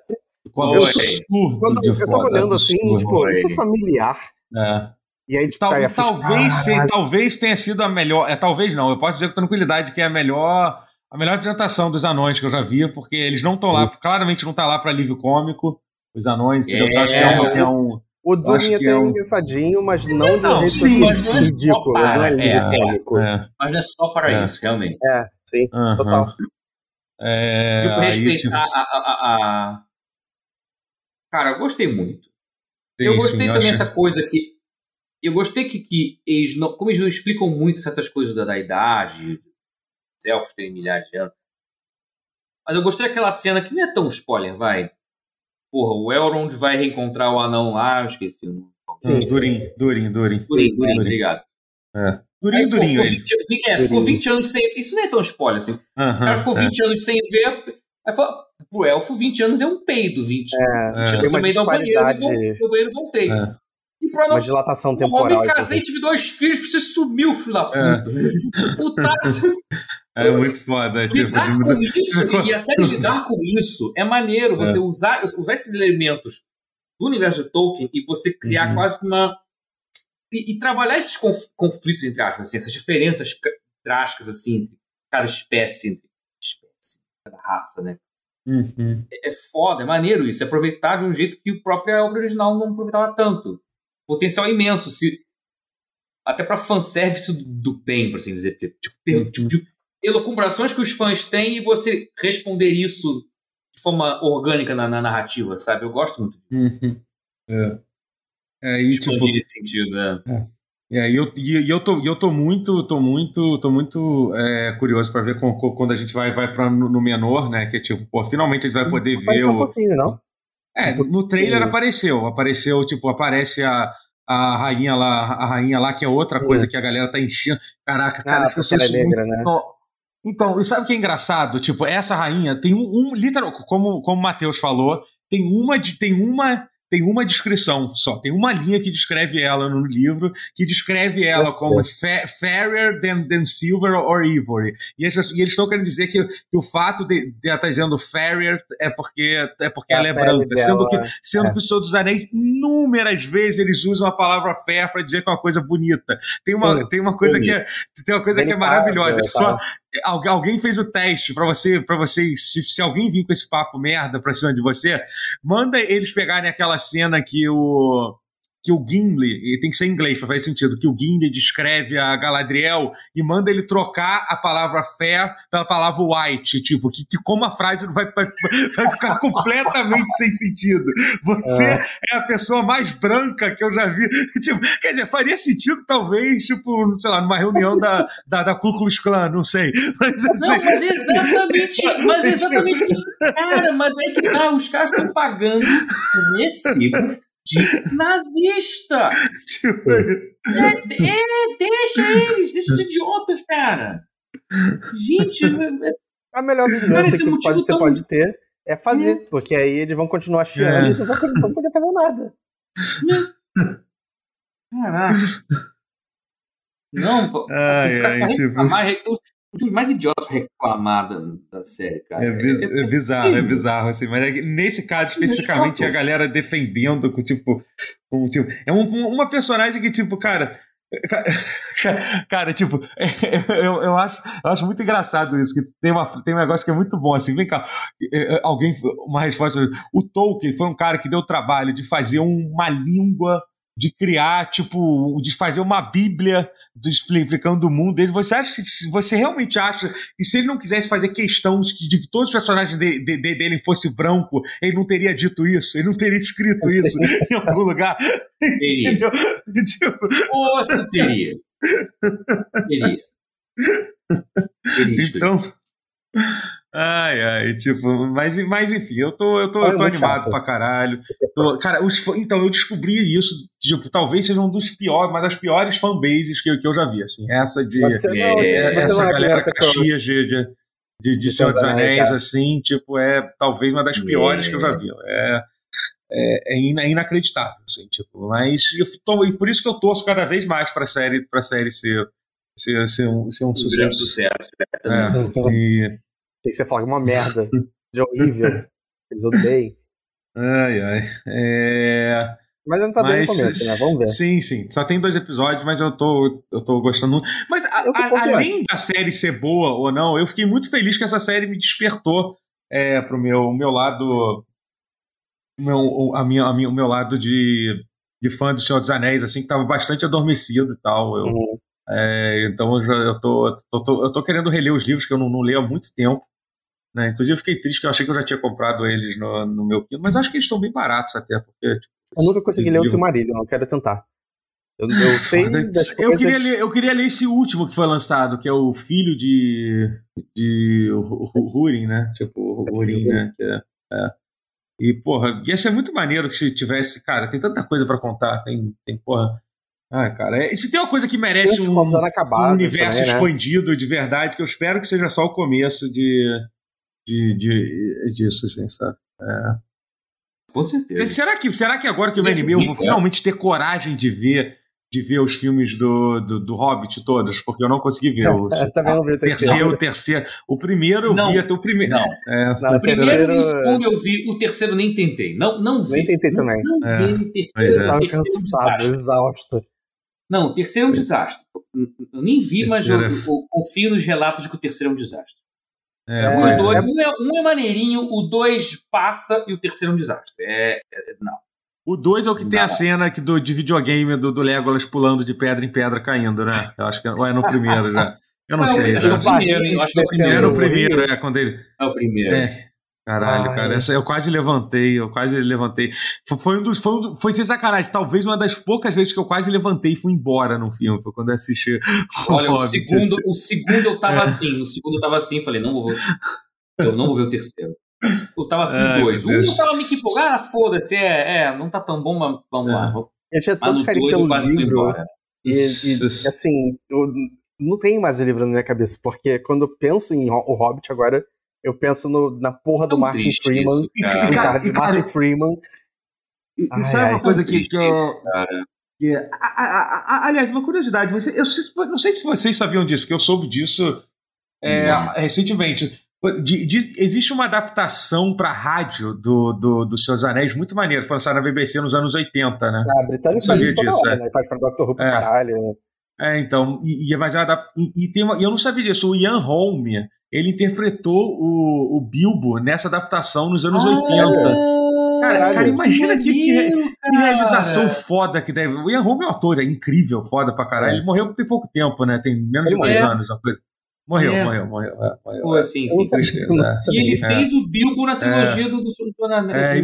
O, o, o absurdo quando, de Eu tava foda, olhando assim, tipo, isso é familiar. É. E aí, tipo, Tal, cara, talvez, fiz, talvez tenha sido a melhor. É, talvez não, eu posso dizer com tranquilidade que é a melhor, a melhor apresentação dos anões que eu já vi, porque eles não estão lá, claramente não tá lá para alívio cômico, os anões, entendeu? Eu acho que é, uma, que é um. O Durin até é um... engraçadinho, mas não, não de um jeito sim, ridículo. Para, não é, é, é, Mas não é só para é. isso, realmente. É, sim, uh -huh. total. É, tipo, respeitar a, a, a, Cara, eu gostei muito. Sim, eu gostei sim, também dessa coisa que. Eu gostei que, que eles não. Como eles não explicam muito certas coisas da, da idade, os elfos têm milhares de anos. Mas eu gostei daquela cena que não é tão spoiler, vai Porra, o Elrond vai reencontrar o anão lá, eu esqueci o nome. Sim, Durin, Durin, Durin. Durin, Durin, obrigado. É. Durinho, Durinho, ele. 20, é, ficou 20 anos sem. Isso não é tão spoiler assim. Uh -huh, o cara ficou 20 é. anos sem ver. Aí falou, pro elfo, 20 anos é um peido. 20, é, 20 anos eu meio ao banheiro, banheiro voltei. É. Uma dilatação temporal. Eu me casei, tive dois filhos, você sumiu, filho da puta. É. Putaço. É muito foda. Tipo, lidar tipo, com isso, e a série lidar com isso é maneiro. Você é. usar, usar esses elementos do universo de Tolkien e você criar uhum. quase uma. E, e, trabalhar esses conflitos, entre aspas, assim, essas diferenças drásticas assim, entre cada espécie, entre espécie, cada raça, né? Uhum. É, é foda, é maneiro isso. É aproveitar de um jeito que o próprio obra original não aproveitava tanto. Potencial imenso. Se, até para fanservice do, do bem, por assim dizer. Porque, tipo, uhum. tipo, elucubrações que os fãs têm e você responder isso de forma orgânica na, na narrativa, sabe? Eu gosto muito Uhum. É. É, e, tipo, nesse sentido? É. É, e eu, e, eu, tô, eu tô muito, tô muito, tô muito é, curioso para ver com, com, quando a gente vai, vai para no, no menor, né? Que é tipo, pô, finalmente a gente vai poder não ver o. Um pouquinho, não? É, no trailer apareceu, apareceu, tipo, aparece a, a rainha lá, a rainha lá, que é outra coisa que a galera tá enchendo. Caraca, cara, ah, as pessoas é negra, né? Então, e sabe o que é engraçado? Tipo, essa rainha tem um, um literal, como, como o Matheus falou, tem uma, tem uma tem uma descrição só, tem uma linha que descreve ela no livro, que descreve ela como fa fairer than, than silver or ivory. E, eles estão querendo dizer que, que o fato de, de ela estar tá dizendo fairer é porque, é porque é ela é branca, sendo que, sendo é. que os Senhor dos Anéis, inúmeras vezes eles usam a palavra fair para dizer que é uma coisa bonita. Tem uma, tem uma coisa que é, tem uma coisa que é maravilhosa. É só, alguém fez o teste para você, para você, se, se alguém vir com esse papo merda pra cima de você, manda eles pegarem aquela cena que o que o Gimli, e tem que ser em inglês para fazer sentido, que o Gimli descreve a Galadriel e manda ele trocar a palavra fair pela palavra white, tipo, que, que como a frase vai, vai, vai ficar completamente sem sentido. Você é. é. a pessoa mais branca que eu já vi. Tipo, quer dizer, faria sentido talvez, tipo, sei lá, numa reunião da, da, da Ku Klux Klan, não sei. Mas, assim, não, mas exatamente, mas exatamente isso. Cara, mas é que tá, os caras estão pagando recibo de nazista. É, é, deixa eles, deixa os idiotas, cara. Gente, é, é a melhor vingança que pode, você tão... pode ter é fazer, é. porque aí eles vão continuar chiando é. e não vão, não vão poder fazer nada. Caraca. Não, assim, ai, pra, ai, pra tipo... reclamar, os mais idiotas reclamar da, da série, cara. É, biz, é, é bizarro, é bizarro, assim. Mas é nesse caso, especificamente, a galera defendendo com, tipo, com, tipo é um, uma personagem que, tipo, cara, Cara, tipo, eu, eu, acho, eu acho muito engraçado isso, que tem, uma, tem um negócio que é muito bom, assim, vem cá, é, é, alguém, uma resposta, o Tolkien foi um cara que deu o trabalho de fazer uma língua de criar, tipo, de fazer uma bíblia do, explicando o mundo dele. Você acha que você realmente acha que se ele não quisesse fazer questão de, de que todos os personagens de, de, de, dele fossem branco, ele não teria dito isso, ele não teria escrito isso em algum lugar? Teria. tipo... Ou se teria. Teria. teria então, Ai, ai, tipo, mas, mas enfim, eu tô, eu tô, eu tô animado chato. pra caralho. Tô, cara, os, então, eu descobri isso, tipo, talvez seja um dos piores, uma das piores fanbases que, que eu já vi, assim, essa de, você não, é, essa galera caxias de, de, de, de Senhor dos Anéis, assim, tipo, é talvez uma das piores que eu já vi. É, é, é, inacreditável, assim, tipo, mas eu tô, por isso que eu torço cada vez mais pra série, pra série ser, ser, ser, um, ser um, um sucesso. sucesso é, e, tem que você falar uma merda de horrível. Eles odeiam. Ai, ai. É... Mas não tá mas, bem no começo, né? Vamos ver. Sim, sim. Só tem dois episódios, mas eu tô, eu tô gostando. Mas a, a, além da série ser boa ou não, eu fiquei muito feliz que essa série me despertou é, pro meu, meu lado. Meu, a minha, a minha, o meu lado de, de fã do Senhor dos Anéis, assim, que tava bastante adormecido e tal. Eu, uhum. é, então eu, já, eu, tô, tô, tô, eu tô querendo reler os livros que eu não, não leio há muito tempo. Né? Inclusive, eu fiquei triste que eu achei que eu já tinha comprado eles no, no meu Kindle, mas acho que eles estão bem baratos até. Porque, tipo, eu nunca consegui ler o Silmarillion, eu quero tentar. Eu, eu sei. eu, queria ler, eu queria ler esse último que foi lançado, que é o filho de. de Hurin, né? Tipo, Hurin, né? É, é. E, porra, ia ser muito maneiro que se tivesse. Cara, tem tanta coisa para contar. Tem, tem, porra. Ah, cara, é, se tem uma coisa que merece um, um, universo também, né? expandido de verdade, que eu espero que seja só o começo de, de, de, disso, assim, sabe? É. Com certeza. Será que, será que agora que eu me animei, eu vou finalmente ter coragem de ver de ver os filmes do, do, do Hobbit todos, porque eu não consegui ver o Também não vi o terceiro. O terceiro, o primeiro eu não, vi até o primeiro. Não, é, não, o primeiro e o segundo eu vi, o terceiro nem tentei. Não, não vi. Nem tentei também. Não, não é, vi o terceiro. É. Tava terceiro cansado, é um exausto. Não, o terceiro é um desastre. Eu nem vi, mas eu, eu, eu confio nos relatos de que o terceiro é um desastre. É, é, um, dois, é... Um, é, um, é, maneirinho, o dois passa e o terceiro é um desastre. É, é não. O dois é o que não. tem a cena que do, de videogame do, do Legolas pulando de pedra em pedra caindo, né? Eu acho que ou é no primeiro já. Eu não, não sei. Acho, já. É primeiro, hein? acho que é o primeiro. É no primeiro, é quando ele. É o primeiro. É. Caralho, ah, cara, essa, eu quase levantei, eu quase levantei. Foi um dos. Foi, um, foi sem sacanagem, talvez uma das poucas vezes que eu quase levantei e fui embora no filme. Foi quando eu assisti. Olha, o, segundo, o segundo eu tava é. assim, no segundo eu tava assim, falei, não vou. Eu não vou ver o terceiro. Eu tava assim, Ai, dois. Um eu tava meio que empolgado, ah, foda-se, é, é, não tá tão bom, mas vamos é. lá. Eu tinha tanto carinho pelo livro. E, e, assim, eu não tenho mais o livro na minha cabeça, porque quando eu penso em O Hobbit agora eu penso no, na porra do Martin Freeman. Isso, cara. cara, cara de Martin Freeman. E, ai, sabe ai, uma coisa que, que eu. Que, a, a, a, aliás, uma curiosidade, você, eu não sei se vocês sabiam disso, porque eu soube disso é, recentemente. De, de, existe uma adaptação para rádio do, do, do Seus Anéis muito maneiro, foi lançada na BBC nos anos 80, né? Ah, a britânica faz isso disso, hora, é. né? Faz pra Doctor Who é. caralho. Né? É, então, e, e, mas e, e, tem uma, eu não sabia disso, o Ian Holm, ele interpretou o, o Bilbo nessa adaptação nos anos ah, 80. Cara, cara, imagina que, que, que, realização foda que deve. O Ian Holm é um ator, é incrível, foda pra caralho. É. Ele morreu tem pouco tempo, né? Tem menos de dois anos, uma coisa. Morreu, é. morreu, morreu, é, morreu. Pô, é. sim, sim. Tristeza, e ele é. fez o Bilbo na trilogia do, do Soldado é,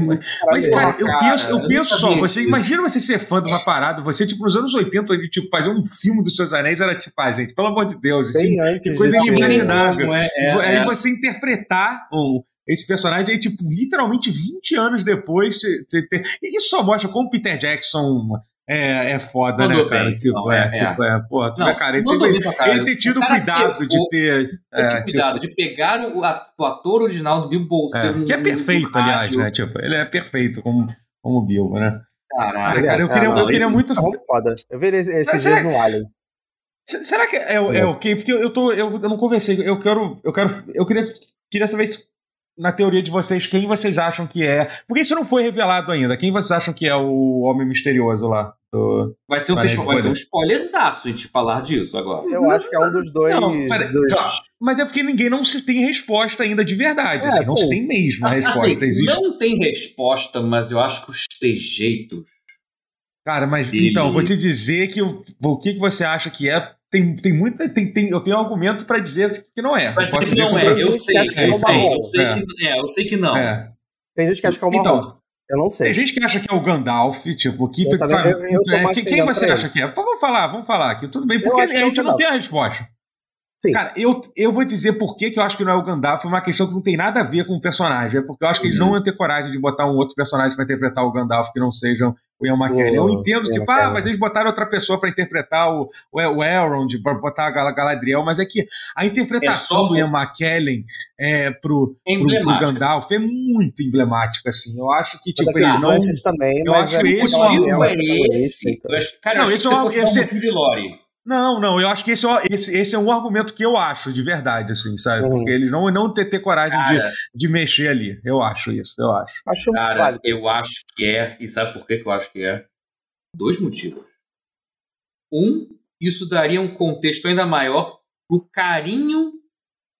Mas, cara, eu penso, eu penso só, você imagina você ser fã de uma parada, você, tipo, nos anos 80, ele, tipo, fazer um filme dos seus anéis, era tipo, ah, gente, pelo amor de Deus, gente, que coisa inimaginável. Aí você interpretar um, esse personagem aí, tipo, literalmente 20 anos depois, e isso só mostra como Peter Jackson é, é foda, né, cara? Bem. Tipo, não, é, é, tipo, é, pô, tu não, cara, ele, teve, ele ter tido cuidado de ter. Esse é, cuidado tipo, de pegar o, o, ator original do Bill Bolseiro. É, que é perfeito, aliás, né? Tipo, ele é perfeito como, como Bill, né? Caralho. Cara, eu queria, eu queria muito. É muito foda. Eu vi esse dias no Alien. Será que é, é, é ok? Porque eu, tô, eu, eu não conversei. Eu quero, eu quero, eu queria, queria saber se, na teoria de vocês quem vocês acham que é. Porque isso não foi revelado ainda. Quem vocês acham que é o homem misterioso lá? Do, vai ser um, festival, vai ser um spoilerzaço a gente falar disso agora. Eu acho que é um dos dois. Não, pera, dos... Mas é porque ninguém não se tem resposta ainda de verdade. É, assim, não se tem mesmo a resposta. Assim, Existe... Não tem resposta, mas eu acho que os trejeitos. Cara, mas então, vou te dizer que o, o que, que você acha que é tem, tem muita. Tem, tem, eu tenho argumento para dizer que não é. Mas que não é, eu sei, eu sei, eu sei, eu sei é. que é, eu sei que não. É. Tem gente que acha que é o então, Eu não sei. Tem gente que acha que é o Gandalf, tipo, que, eu pra, eu, eu é, quem você acha que é? Vamos falar, vamos falar aqui, tudo bem, porque a gente não tem a resposta. Sim. Cara, eu, eu vou dizer por que, que eu acho que não é o Gandalf, é uma questão que não tem nada a ver com o personagem. É porque eu acho que eles uhum. não iam ter coragem de botar um outro personagem para interpretar o Gandalf que não seja o Ian McKellen. eu entendo, tipo, ah, mas eles botaram outra pessoa para interpretar o, o, o Elrond, para botar a Galadriel, mas é que a interpretação é do Ian McKellen é, pro, pro, pro, Gandalf é muito emblemática, assim. Eu acho que, tipo, eles não. Também, eu acho é esse. O é esse. Cara, não, esse é um, esse, de Lore. Não, não, eu acho que esse, é esse, esse, é um argumento que eu acho de verdade, assim, sabe? Uhum. Porque eles não, não ter, ter coragem de, de mexer ali. Eu acho isso, eu acho. acho cara, vale. eu acho que é, e sabe por que, que eu acho que é? Dois motivos. Um, isso daria um contexto ainda maior pro carinho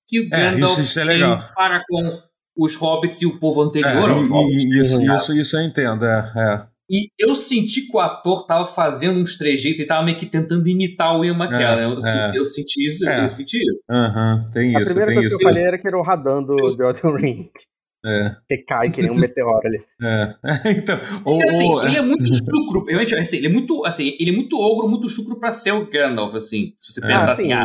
que o é, Gandalf isso, isso é tem para com os hobbits e o povo anterior é, aos hobbits. Isso, isso, isso eu entendo, é. é. E eu senti que o ator tava fazendo uns trejeitos e tava meio que tentando imitar o Ian McKellen. É, eu, é. eu, senti isso, é. eu senti isso. Uhum, tem a isso. A primeira coisa isso. que eu falei era que era o Radan do, do Elden Ring. É. Que cai que nem um meteoro ali. É. então, ou, assim, ou... ele é muito chucro. Realmente, assim, ele é muito, assim, ele é muito ogro, muito chucro pra ser o Gandalf, assim. Se você pensar ah, assim, sim, ah,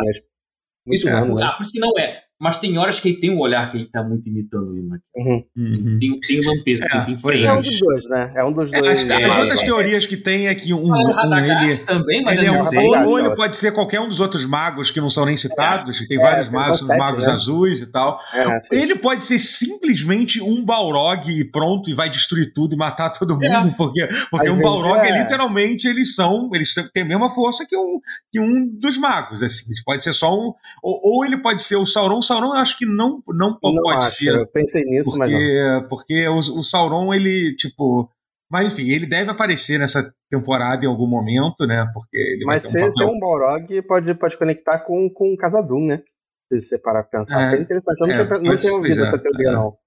isso, anos, ah, por isso que não é. Mas tem horas que ele tem um olhar que ele tá muito imitando o Ian uhum. uhum. Tem, tem lampejo, assim, é, tem frente. É um dos dois, né? É um dos dois. As, é, as outras teorias que tem é que um, ah, um ele, também, mas ele é, um, ou, ou, ele pode ser qualquer um dos outros magos que não são nem citados, que tem vários magos, os magos né? azuis e tal. ele pode ser simplesmente um Balrog e pronto, e vai destruir tudo e matar todo mundo, porque, porque um Balrog é. literalmente eles são, eles têm a mesma força que um, que um dos magos, assim. Pode ser só um, ou, ou ele pode ser o Sauron, Sauron eu acho que não, não, não pode acho, ser. Eu pensei nisso, porque, mas não. Porque o, o Sauron, ele, tipo. Mas enfim, ele deve aparecer nessa temporada em algum momento, né? Porque ele Mas ser, um, ser um Balrog pode, pode conectar com, com o Casadum, né? Se você parar pra pensar. É, Seria interessante. Eu não, é, tenho, não tenho ouvido é, essa teoria, é. não.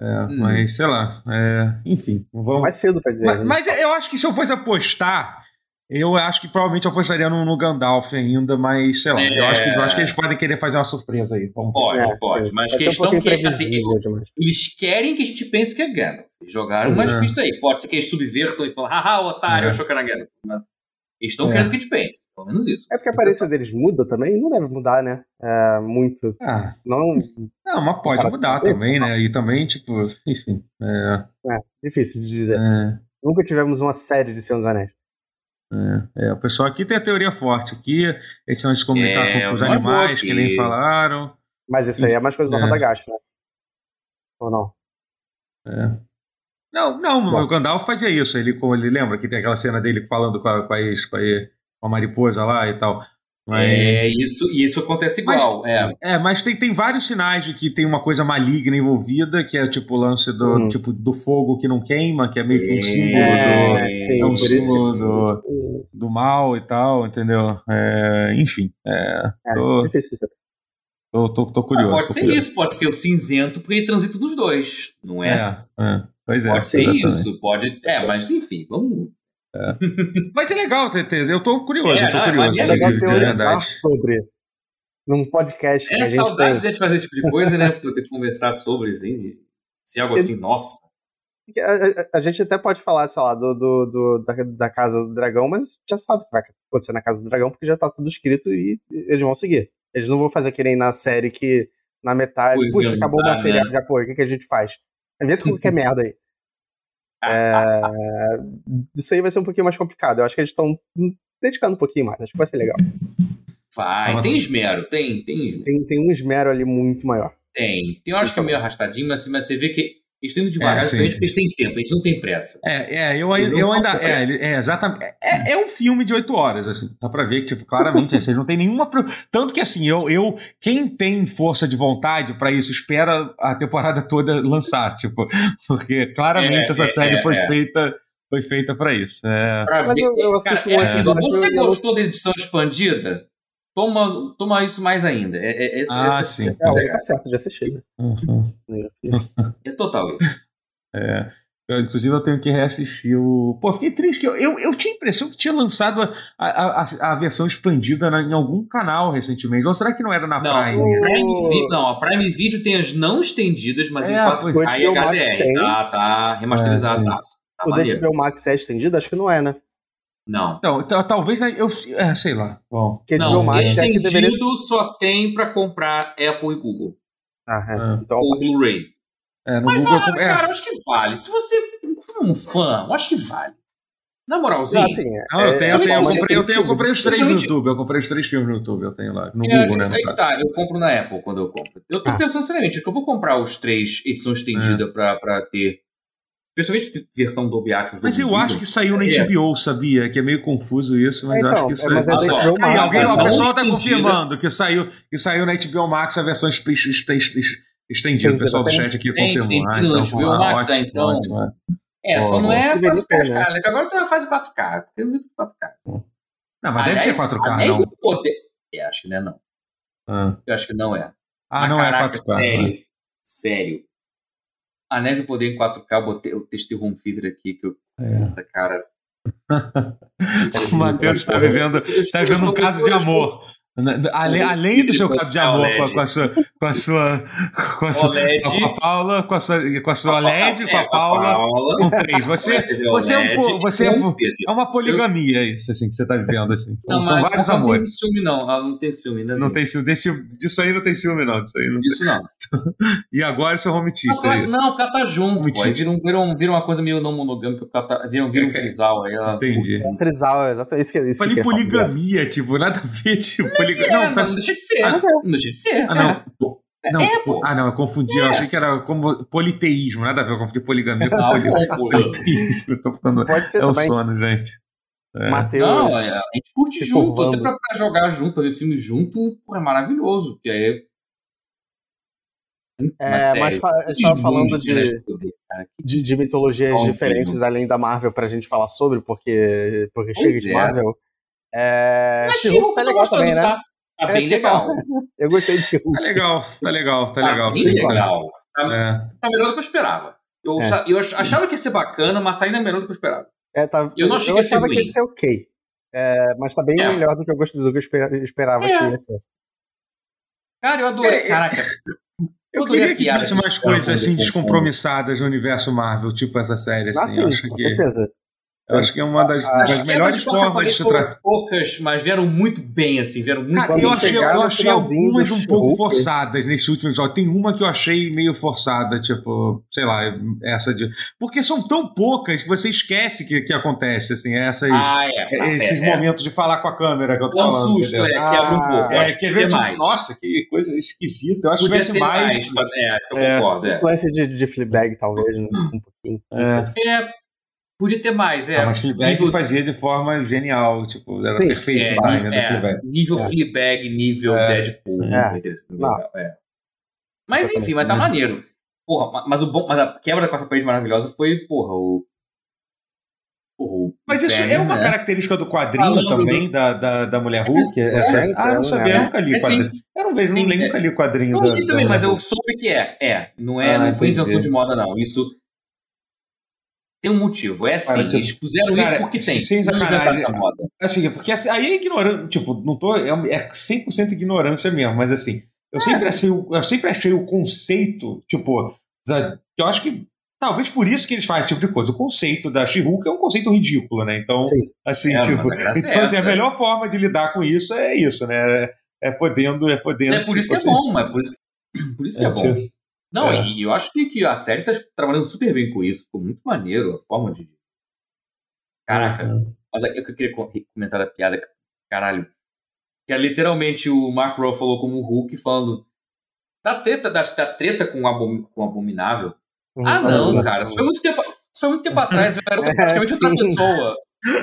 É, hum. mas sei lá. É, enfim. Vamos... Mais cedo pra dizer. Mas, né? mas, eu acho que se eu fosse apostar, eu acho que provavelmente eu apostaria no, no Gandalf ainda, mas sei lá. É... Eu, acho que, eu acho que eles podem querer fazer uma surpresa aí. Vamos pode, é, pode. Mas é questão um que. Assim, eles querem que a gente pense que é Gandalf. Jogaram umas é. pistas aí. Pode ser que eles subvertam e falem, haha, otário, é. achou que era Gandalf. Mas eles estão é. querendo que a gente pense. Pelo menos isso. É porque a aparência deles muda também? Não deve mudar, né? É, muito. Ah. Não, não, mas pode mudar também, né? E também, tipo, enfim. É, é difícil de dizer. É. Nunca tivemos uma série de Senhor dos Anéis. É, é, o pessoal aqui tem a teoria forte. Aqui eles são de se comunicar é, com os animais, que nem falaram. Mas isso aí é mais coisa do é. Radagast, né? Ou não? É. Não, não, Bom. o Gandalf fazia isso. Ele, ele lembra que tem aquela cena dele falando com a, com a, ex, com a, com a mariposa lá e tal. Mas... É, isso, isso acontece igual. Mas, é. é, mas tem, tem vários sinais de que tem uma coisa maligna envolvida, que é tipo o lance do, hum. tipo, do fogo que não queima, que é meio que um é, símbolo do. É, sim, é um símbolo do, do mal e tal, entendeu? É, enfim. É, é tô, difícil tô, tô, tô curioso. Ah, pode ser curioso. isso, pode ser o cinzento, porque ele transita dos dois, não é? É, é. Pois é. Pode ser isso, pode. É, mas enfim, vamos é. Mas é legal, TT. Eu tô curioso, é, eu tô não, curioso. É legal verdade. sobre num podcast. É saudade tem. de fazer esse tipo de coisa, né? Poder conversar sobre, assim, se algo assim, nossa. A, a, a, gente até pode falar, sei lá, do, do, do da, da, Casa do Dragão, mas já sabe o que vai acontecer na Casa do Dragão, porque já tá tudo escrito e eles vão seguir. Eles não vão fazer que nem na série que na metade, putz, acabou o material né? de apoio, o que, que a gente faz? Inventa qualquer merda aí. É, isso aí vai ser um pouquinho mais complicado. Eu acho que eles estão dedicando um pouquinho mais. Acho que vai ser legal. Vai, tem esmero, tem, tem. Tem, tem um esmero ali muito maior. Tem. Tem, eu acho que é meio arrastadinho, mas, mas você vê que eles estão indo devagar, é, sim, porque eles têm tempo, a gente não tem pressa. É, é eu, eu, eu ainda. É, é, exatamente. É, é um filme de oito horas, assim. Dá pra ver que, tipo, claramente, vocês não tem nenhuma. Tanto que, assim, eu, eu. Quem tem força de vontade para isso, espera a temporada toda lançar, tipo. Porque claramente é, essa é, série é, foi feita. Foi feita para isso. É. Mas eu, eu cara, é, Você gostou da edição expandida? Toma, toma isso mais ainda. É, é, esse, ah, esse, sim. É, é, tá certo de assistir. Né? Uhum. É total isso. É. Eu, inclusive, eu tenho que reassistir o. Pô, fiquei triste que eu, eu, eu tinha a impressão que tinha lançado a, a, a, a versão expandida na, em algum canal recentemente. Ou será que não era na não, Prime? O Prime não, a Prime Video tem as não estendidas, mas é, em 4K e HDR. Tá, tá remasterizado. É, tá, tá o HBO Max é estendido? Acho que não é, né? Não. Então, talvez né, eu. É, sei lá. Bom. Que não, Max estendido é deveria... só tem para comprar Apple e Google. Ah, é. Ah. Então, Ou Blu-ray. É, Mas Google, vale, é. cara, eu acho que vale. Se você é um fã, eu acho que vale. Na moralzinha. Ah, sim, é. não, eu, tenho, eu, tenho, eu, comprei, eu, tenho, eu comprei os três no YouTube. Eu comprei os três filmes no YouTube. Eu tenho lá. No é, Google, né? Aí que tá, eu compro na Apple quando eu compro. Eu tô ah. pensando seriamente que eu vou comprar os três edição estendida é. pra, pra ter Principalmente versão do Atmos. Mas eu acho que saiu no HBO, sabia? Que é meio confuso isso, mas então, acho que isso é. Mas é da HBO Max. Alguém, o pessoal está confirmando que saiu, que saiu na HBO Max a versão estendida. O pessoal do chat aqui confirmou. Ah, então, HBO Max, ótimo, então. Ótimo, é, é só não é 4K, cara. Né? Agora tu vai fazer 4K. 4K. Não, mas deve ser 4K, não. Poder... É, acho que não é, não. Ah. Eu acho que não é. Ah, não é 4K. Sério. Né? Sério. Anéis do Poder em 4K, eu, botei, eu testei o home theater aqui, que eu. É. Puta, cara. o Matheus está vivendo, está vivendo um caso de amor. Além, além do seu caso de amor com a, com a, sua com a sua com a, sua, com a Paula, com a sua com a sua OLED, com a é, Paula, com três. Você você é um você é, é uma poligamia isso assim que você está vivendo assim. São, são vários amores. Não tem ciúme não, não tem ciúme ainda. Não tem ciúme, disso aí não tem ciúme não, disso aí não. Isso não. e agora seu home theater. Não, é não, o cara tá junto, pô. Vira, um, vira, uma coisa meio não monogâmica, o cara tá, vira, vira um trisal aí. Entendi. Um trisal, exatamente isso que é isso. Falei poligamia, tipo, nada a ver, tipo, poligamia. Não, não deixa de ser. Ah, não deixa de ser. Ah, não. Pô. Não, é, pô. Ah, não, eu confundi. É. Eu achei que era como politeísmo, nada a ver. Eu confundi poligamia com politeísmo. Eu tô ficando. Pode ser é também. o sono, gente. É. Matheus. Não, é, a gente curte junto, até pra, pra, jogar junto, pra ver filme junto, pô, é maravilhoso. Porque aí. É, mas a gente tava falando de, de, de mitologias diferentes além da Marvel pra gente falar sobre, porque, porque chega de é. Marvel. É, Mas She-Hulk tá legal também, né? Tá, tá bem legal. Eu gostei de She-Hulk. Tá legal, tá legal, tá, tá legal. Bem legal. Tá, é. tá melhor do que eu esperava. Eu, é. eu achava que ia ser bacana, mas tá ainda melhor do que eu esperava. É, tá, eu não achei eu que ia ser achava que ia ser ok. É, mas tá bem é. melhor do que eu gostei do que eu esperava que ia ser. Cara, eu adorei. Caraca. Eu, eu queria que tivesse mais coisas assim descompromissadas no universo Marvel, tipo essa série. Assim, ah, sim, acho com que... certeza. Eu acho que é uma das, das melhores formas de se tratar. poucas, mas vieram muito bem, assim, vieram muito Cara, eu achei, eu achei algumas um pouco forçadas nesse último episódio. Tem uma que eu achei meio forçada, tipo, sei lá, essa de. Porque são tão poucas que você esquece que, que acontece, assim, essas, ah, é, é esses é, momentos de falar com a câmera que eu tô falando. Um susto, é, que abre um pouco. É, que às vezes, mais. nossa, que coisa esquisita. Eu acho Podia que tivesse mais. mais é, eu é. concordo. É. Influência de, de Fleabag, talvez, né? um pouquinho. É. Podia ter mais, é. Ah, mas Fleabag nível... fazia de forma genial, tipo, era Sim. perfeito é, o timing é, Fleabag. Nível é. Fleabag, nível é. Deadpool. É. é. Mas enfim, mas tá maneiro. Porra, mas, o bom, mas a quebra da quarta parede maravilhosa foi, porra, o. o mas isso é uma né? característica do quadrinho também, do... da, da, da Mulher Hulk? É, essa... ah, eu não sabia, eu nunca li o quadrinho. Eu não vejo, sim, não, nunca li o quadrinho. Eu da, li também, mas eu soube que é. É, não, é, ah, não foi invenção de moda, não. Isso tem um motivo. É assim, cara, tipo, eles puseram cara, isso porque tem. Sem sacanagem. Assim, é porque assim, aí é ignorante, tipo, não tô, é, é 100% ignorância mesmo, mas assim, eu, é. sempre achei, eu sempre achei o conceito, tipo, eu acho que talvez por isso que eles fazem esse tipo de coisa. O conceito da she é um conceito ridículo, né? Então, Sim. assim, é, tipo, então, assim, a melhor forma de lidar com isso é isso, né? É podendo, é podendo. É por isso tipo, que é assim, bom, mas por isso, por isso que é, é bom. Tipo, Não, é. e eu acho que, que a série tá trabalhando super bem com isso. Ficou muito maneiro a forma de. Caraca. Uhum. Mas é eu queria comentar da piada, caralho. Que é literalmente o Mark Ruffalo como o Hulk falando da treta, da, da treta com o, com o Abominável. Uhum. Ah, não, cara. Isso foi muito tempo, foi muito tempo atrás. Eu era praticamente é, outra pessoa.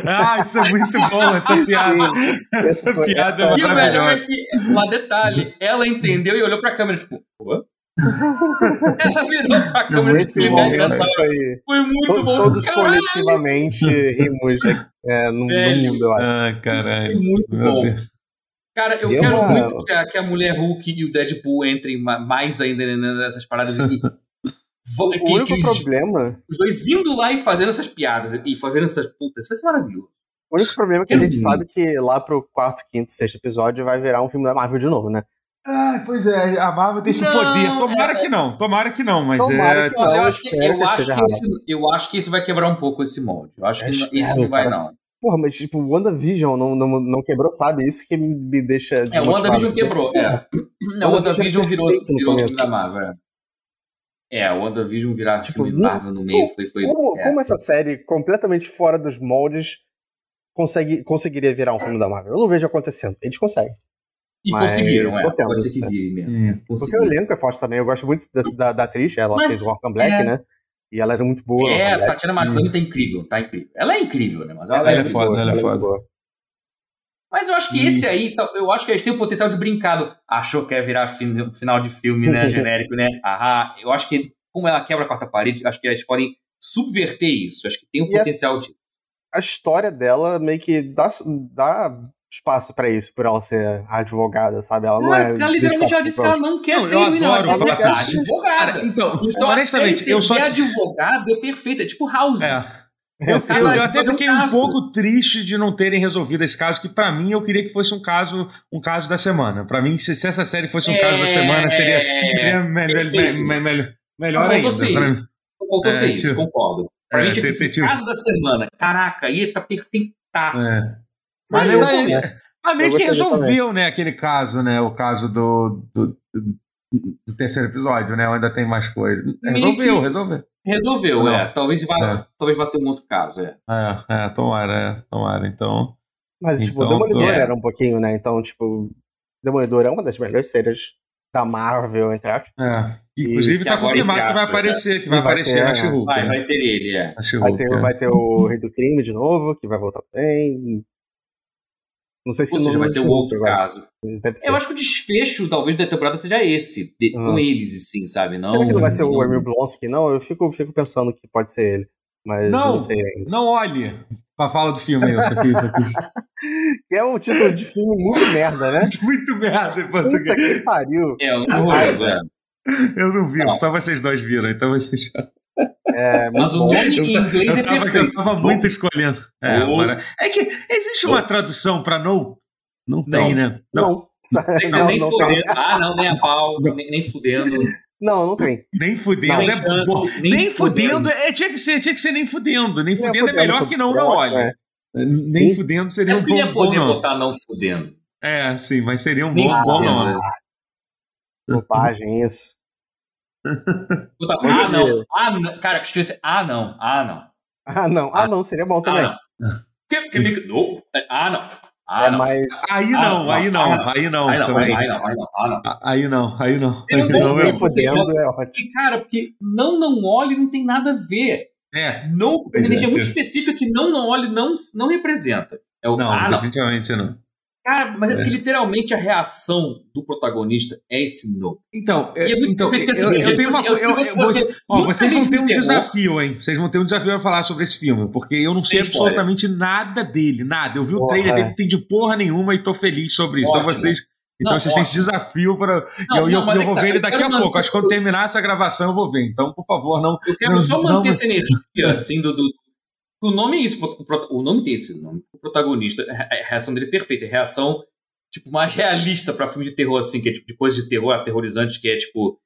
Ah, isso é muito bom, essa piada. Essa piada é maravilhosa. E o melhor é que, um detalhe, ela entendeu e olhou pra câmera, tipo, Pô? ela virou pra câmera de filme foi, foi muito todos, bom. Todos caralho. coletivamente rimos é, no, no, mundo, eu acho. Ah, caralho. Foi muito Meu bom. Deus. Cara, eu Deu quero uma... muito que a, que a, mulher Hulk e o Deadpool entrem mais ainda nessas paradas aqui. o que, único que eles, problema. Os dois indo lá e fazendo essas piadas e fazendo essas putas. Isso vai ser maravilhoso. O único problema é que a gente sabe que lá pro quarto, quinto, sexto episódio vai virar um filme da Marvel de novo, né? Ah, pois é, a Marvel tem esse não, poder. Tomara é... que não, tomara que não, mas tomara é. Que não, eu, acho que, eu, acho que esse, eu acho que isso vai quebrar um pouco esse molde. Eu acho que isso não vai, não. Porra, mas tipo, o WandaVision não, não, não quebrou, sabe? Isso que me deixa. É, o WandaVision quebrou, é. Não, o WandaVision virou, virou filme da Marvel. É. É, o WandaVision virar tipo, filme Marvel no meio foi. foi como, é. como essa série, completamente fora dos moldes, consegue, conseguiria virar um filme da Marvel? Eu não vejo acontecendo. Eles conseguem. E Mas, conseguiram, é. Pode ser que vire mesmo. Porque o elenco é forte também. Eu gosto muito da, da, da atriz, ela Mas, fez o Orphan Black, é... né? E ela era muito boa. É, a Tatiana Maslany tá incrível, tá incrível. Ela é incrível, né? Mas ela, ela é, é foda, ela é, é foda. Mas eu acho que e... esse aí, eu acho que eles têm o potencial de brincado. Achou que ia virar final de filme, né? genérico, né? Ahá. Eu acho que, como ela quebra a quarta parede, acho que eles podem subverter isso. Acho que tem o potencial a, de. A história dela meio que dá, dá espaço para isso, por ela ser advogada, sabe? Ela não, não é. Ela literalmente ela disse que ela não quer não, ser heroína, ela quer ser advogada. Então, então honestamente, eu só. advogada é perfeita, é tipo House. É. Eu, eu, eu, até fiquei um, pouco triste de não terem resolvido esse caso, que para mim eu queria que fosse um caso, um caso da semana. Para mim, se, se, essa série fosse um é, caso da semana, seria, seria melhor, melhor, melhor ainda. Faltou ser isso, tipo, concordo. Pra é, mim, tinha que ser tipo, caso da semana. Caraca, ia ficar perfeitaço. É. Mas, mas, é, mas meio que resolveu, né, aquele caso, né? O caso do, do, do, terceiro episódio, né? Ainda tem mais coisa. Resolveu, resolveu. Resolveu, é. Talvez vá, é. talvez vá ter um outro caso, é. É, é tomara, é, tomara. Então. Mas, tipo, então, Demolidor tô... era um pouquinho, né? Então, tipo, Demolidor é uma das melhores séries da Marvel, entre aspas. É. Inclusive está confirmado que vai aparecer, que vai, vai aparecer ter, na she Vai, vai ter ele, é. Vai ter, é. vai ter o Rei do Crime de novo, que vai voltar também. Não sei se Ou seja, vai ser o outro agora. caso. Eu acho que o desfecho, talvez, da temporada seja esse, de, com eles, sim, sabe? Não, Será que não vai ser o Emil Blonsky? Não, eu fico, fico pensando que pode ser ele. Mas não, não sei ainda. Não olhe pra fala do filme, isso aqui. Isso aqui. que é um título de filme muito merda, né? muito merda em português. Puta que pariu. É, eu não, ah, é. eu não vi, não. só vocês dois viram, então vocês já. É, mas o nome em inglês eu é tava, perfeito. Eu tava muito escolhendo. É, agora, é que existe uma tradução para no? Não tem, não. né? Não. não. Tem que ser nem não, fudendo. Ah, não, nem a pau, nem, nem fudendo. Não, não tem. Nem fudendo. é chance, nem, nem fudendo. É, tinha, que ser, tinha que ser nem fudendo. Nem, nem fudendo é melhor que não, não olha. É. Nem sim. fudendo seria eu um bom, bom poder não. botar não fudendo. É, sim, mas seria um nem bom, bom não. Bobagem isso. Puta, ah, não. Ah, não. Cara, que esqueci. Ah, não. Ah, não. Ah, não. Ah, não. Seria bom também. Ah, não. Que, que, no. Ah, não. Ah, é não. Mais... Aí não, aí não, aí não, aí não, também. Aí não, aí não, aí não. Aí não, aí não. Aí não, é fodendo, é ótimo. Cara, porque não, não olhe não tem nada a ver. É. Não, é, é muito específica que não, não olhe não, não representa. É o, não, ah, definitivamente não. Não. Cara, mas é, é porque literalmente a reação do protagonista é esse no. Então, é, é então eu, assim, eu, eu tenho uma coisa. Eu, eu, você, ó, vocês vão ter um desafio, hein? Vocês vão ter um desafio a falar sobre esse filme, porque eu não sei Sem absolutamente spoiler. nada dele, nada. Eu vi porra, o trailer dele, não tem de porra nenhuma e tô feliz sobre isso. Só vocês. Então não, vocês têm esse desafio para. Eu, eu, eu vou tá, ver ele daqui a pouco. Acho que quando terminar essa gravação eu vou ver. Então, por favor, não. Eu quero não, só manter não... essa energia, assim, do, do, o nome é isso, o nome tem esse nome. O protagonista, a reação dele é perfeita. A reação tipo, mais realista para filme de terror, assim, que é tipo de coisa de terror aterrorizante, que é tipo.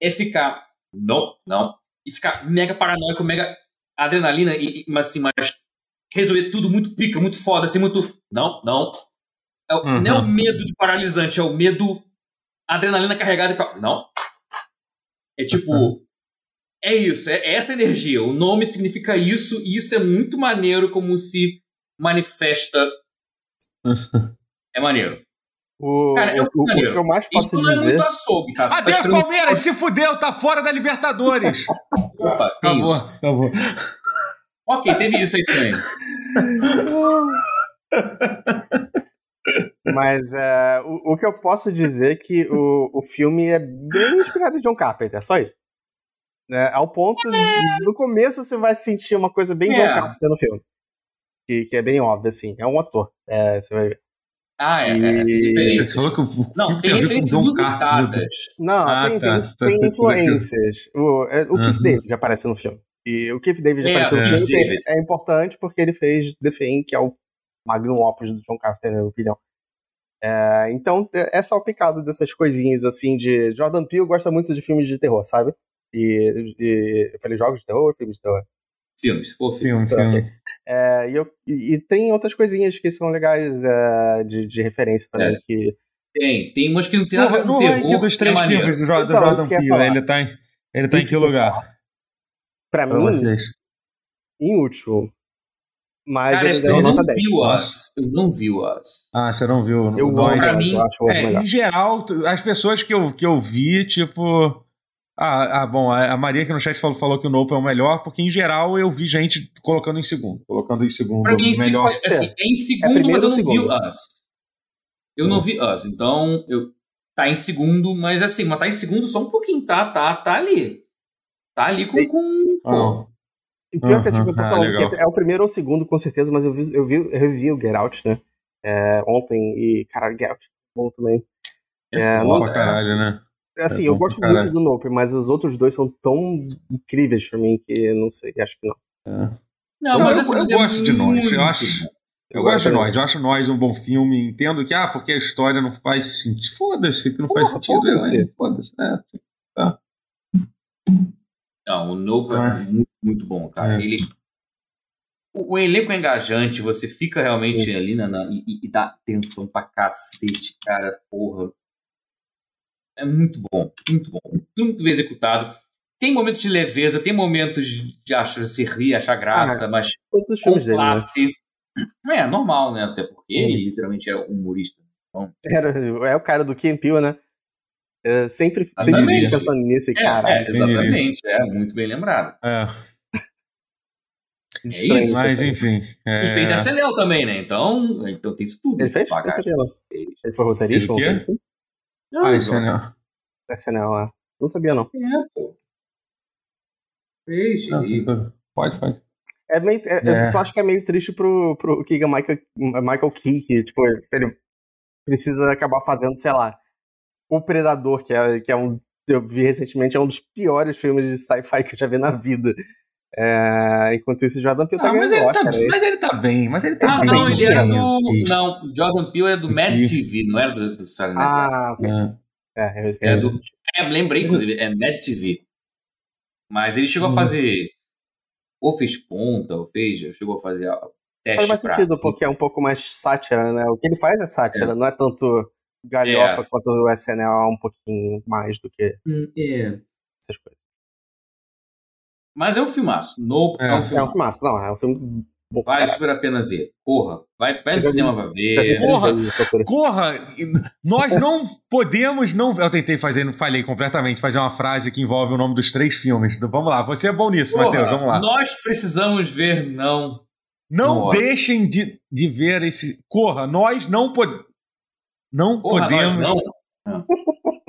É ficar. Não, não. E ficar mega paranoico, mega adrenalina, e, mas assim, mas resolver tudo muito pica, muito foda, assim, muito. Não, não. É, uhum. Não é o medo de paralisante, é o medo adrenalina carregada e ficar. Não. É tipo, é isso, é, é essa energia. O nome significa isso, e isso é muito maneiro como se manifesta. é maneiro. O, Cara, eu, o, o, que eu mais posso isso dizer... Isso açougue, tá? Adeus, tá Palmeiras! Se fudeu, tá fora da Libertadores! Opa, acabou, isso. acabou. Ok, teve isso aí também. Mas é, o, o, que eu posso dizer é que o, o filme é bem inspirado em John Carpenter, é só isso. É, ao ponto de, no começo você vai sentir uma coisa bem é. John Carpenter no filme. Que, que é bem óbvio, assim. É um ator. É, você vai ver. Ah, é, é, diferente. Você falou que o Não, tem referências inusitadas. Não, ah, tem, tá, tem, tá, tem influências. O, é, o Keith David aparece no filme. E o Keith David é, apareceu no filme é importante porque ele fez The Thing, que é o magnum opus do John Carpenter, na minha opinião. É, então, é, é salpicado dessas coisinhas, assim, de... Jordan Peele gosta muito de filmes de terror, sabe? E, e eu falei jogos de terror ou filmes de terror? Filmes, se for filme. filme, filme. É, e, eu, e, tem outras coisinhas que são legais é, de, de referência também. É. Que... Tem, tem umas que não tem nada a ver com terror. dos três é filmes do, do então, Jordan Peele, ele tá em, ele tá em que lugar? Pra, pra mim, vocês. em último. Mas Cara, eu, eu não vi o Us. Eu não vi o Us. Ah, você não viu? Eu, o pra mim, eu acho é, Em geral, as pessoas que eu, que eu vi, tipo ah, ah, bom, a Maria aqui no chat falou, falou que o Nope é o melhor, porque em geral eu vi gente colocando em segundo. Colocando em segundo. Pra mim, melhor. É, assim, é em segundo, é mas eu não vi Us. Eu não vi Us, então eu, tá em segundo, mas assim, mas tá em segundo só um pouquinho, tá? Tá, tá ali. Tá ali com. com ah. E pior que tipo, eu tô ah, falando que é o primeiro ou o segundo, com certeza, mas eu vi, eu vi, eu revi o Get Out, né? É, ontem, e caralho, Get Out, bom também. É, é foda pra caralho, né? É assim, é eu gosto muito do Nope, mas os outros dois são tão incríveis pra mim que não sei, acho que não. É. Não, mas assim, eu, eu gosto de nós. Eu acho. Eu, eu gosto de nós, eu acho nós um bom filme. Entendo que, ah, porque a história não faz sentido. Foda-se que não Porra, faz sentido. Foda-se. É, tá. Não, o Nope é, é muito, muito bom, cara. É. Ele. O, o, elenco é engajante, você fica realmente ali na, na e, e, dá atenção pra cacete, cara. Porra. É muito bom, muito bom, muito bem executado. Tem momentos de leveza, tem momentos de achar, se rir, achar graça, ah, mas todos os filmes dele, né? É, normal, né? Até porque hum. ele literalmente é humorista. Então... Era, é o cara do Kim Peele, né? É, sempre, sempre pensando nisso e é, cara. É, exatamente, é muito bem lembrado. É. É isso. Mas enfim. É... E fez SNL também, né? Então, então tem isso tudo. Ele fez? Ele foi roteirista? Ele assim? Não, ah, SNL. SNL, é. Não sabia, não. É, pô. Fez. Pode, pode. É meio, é, é. Eu só acho que é meio triste pro, pro Keegan Michael, Michael Key, que, tipo, ele precisa acabar fazendo, sei lá, O Predador, que é, que é um. Eu vi recentemente, é um dos piores filmes de sci-fi que eu já vi na vida. É, enquanto isso, Jordan Peele tá ah, ganhando mas, ele tá, mas ele tá bem, mas ele tá ah, bem. Não, ele era do. Não, Jordan Peele é do Mad TV, não era do, do Saturday Ah, ok. É, é, é, do, é, lembrei, inclusive, é Mad TV. Mas ele chegou a uhum. fazer. Ou fez ponta, ou fez. Chegou a fazer teste. Faz mais pra... sentido, porque é um pouco mais sátira, né? O que ele faz é sátira, é. não é tanto galhofa é. quanto o SNL é um pouquinho mais do que hum, é. essas coisas. Mas é um filmaço. No, é, é um filme. É um filmaço, não, é um filme bom. Vale super a pena ver. Porra, vai, vai no cinema pra ver. Porra, corra! Nós não podemos não. Eu tentei fazer, não falei completamente, fazer uma frase que envolve o nome dos três filmes. Então, vamos lá, você é bom nisso, Matheus, vamos lá. Nós precisamos ver, não. Não, deixem de, de ver esse. Corra, nós não podemos. Não Porra, podemos. Nós não.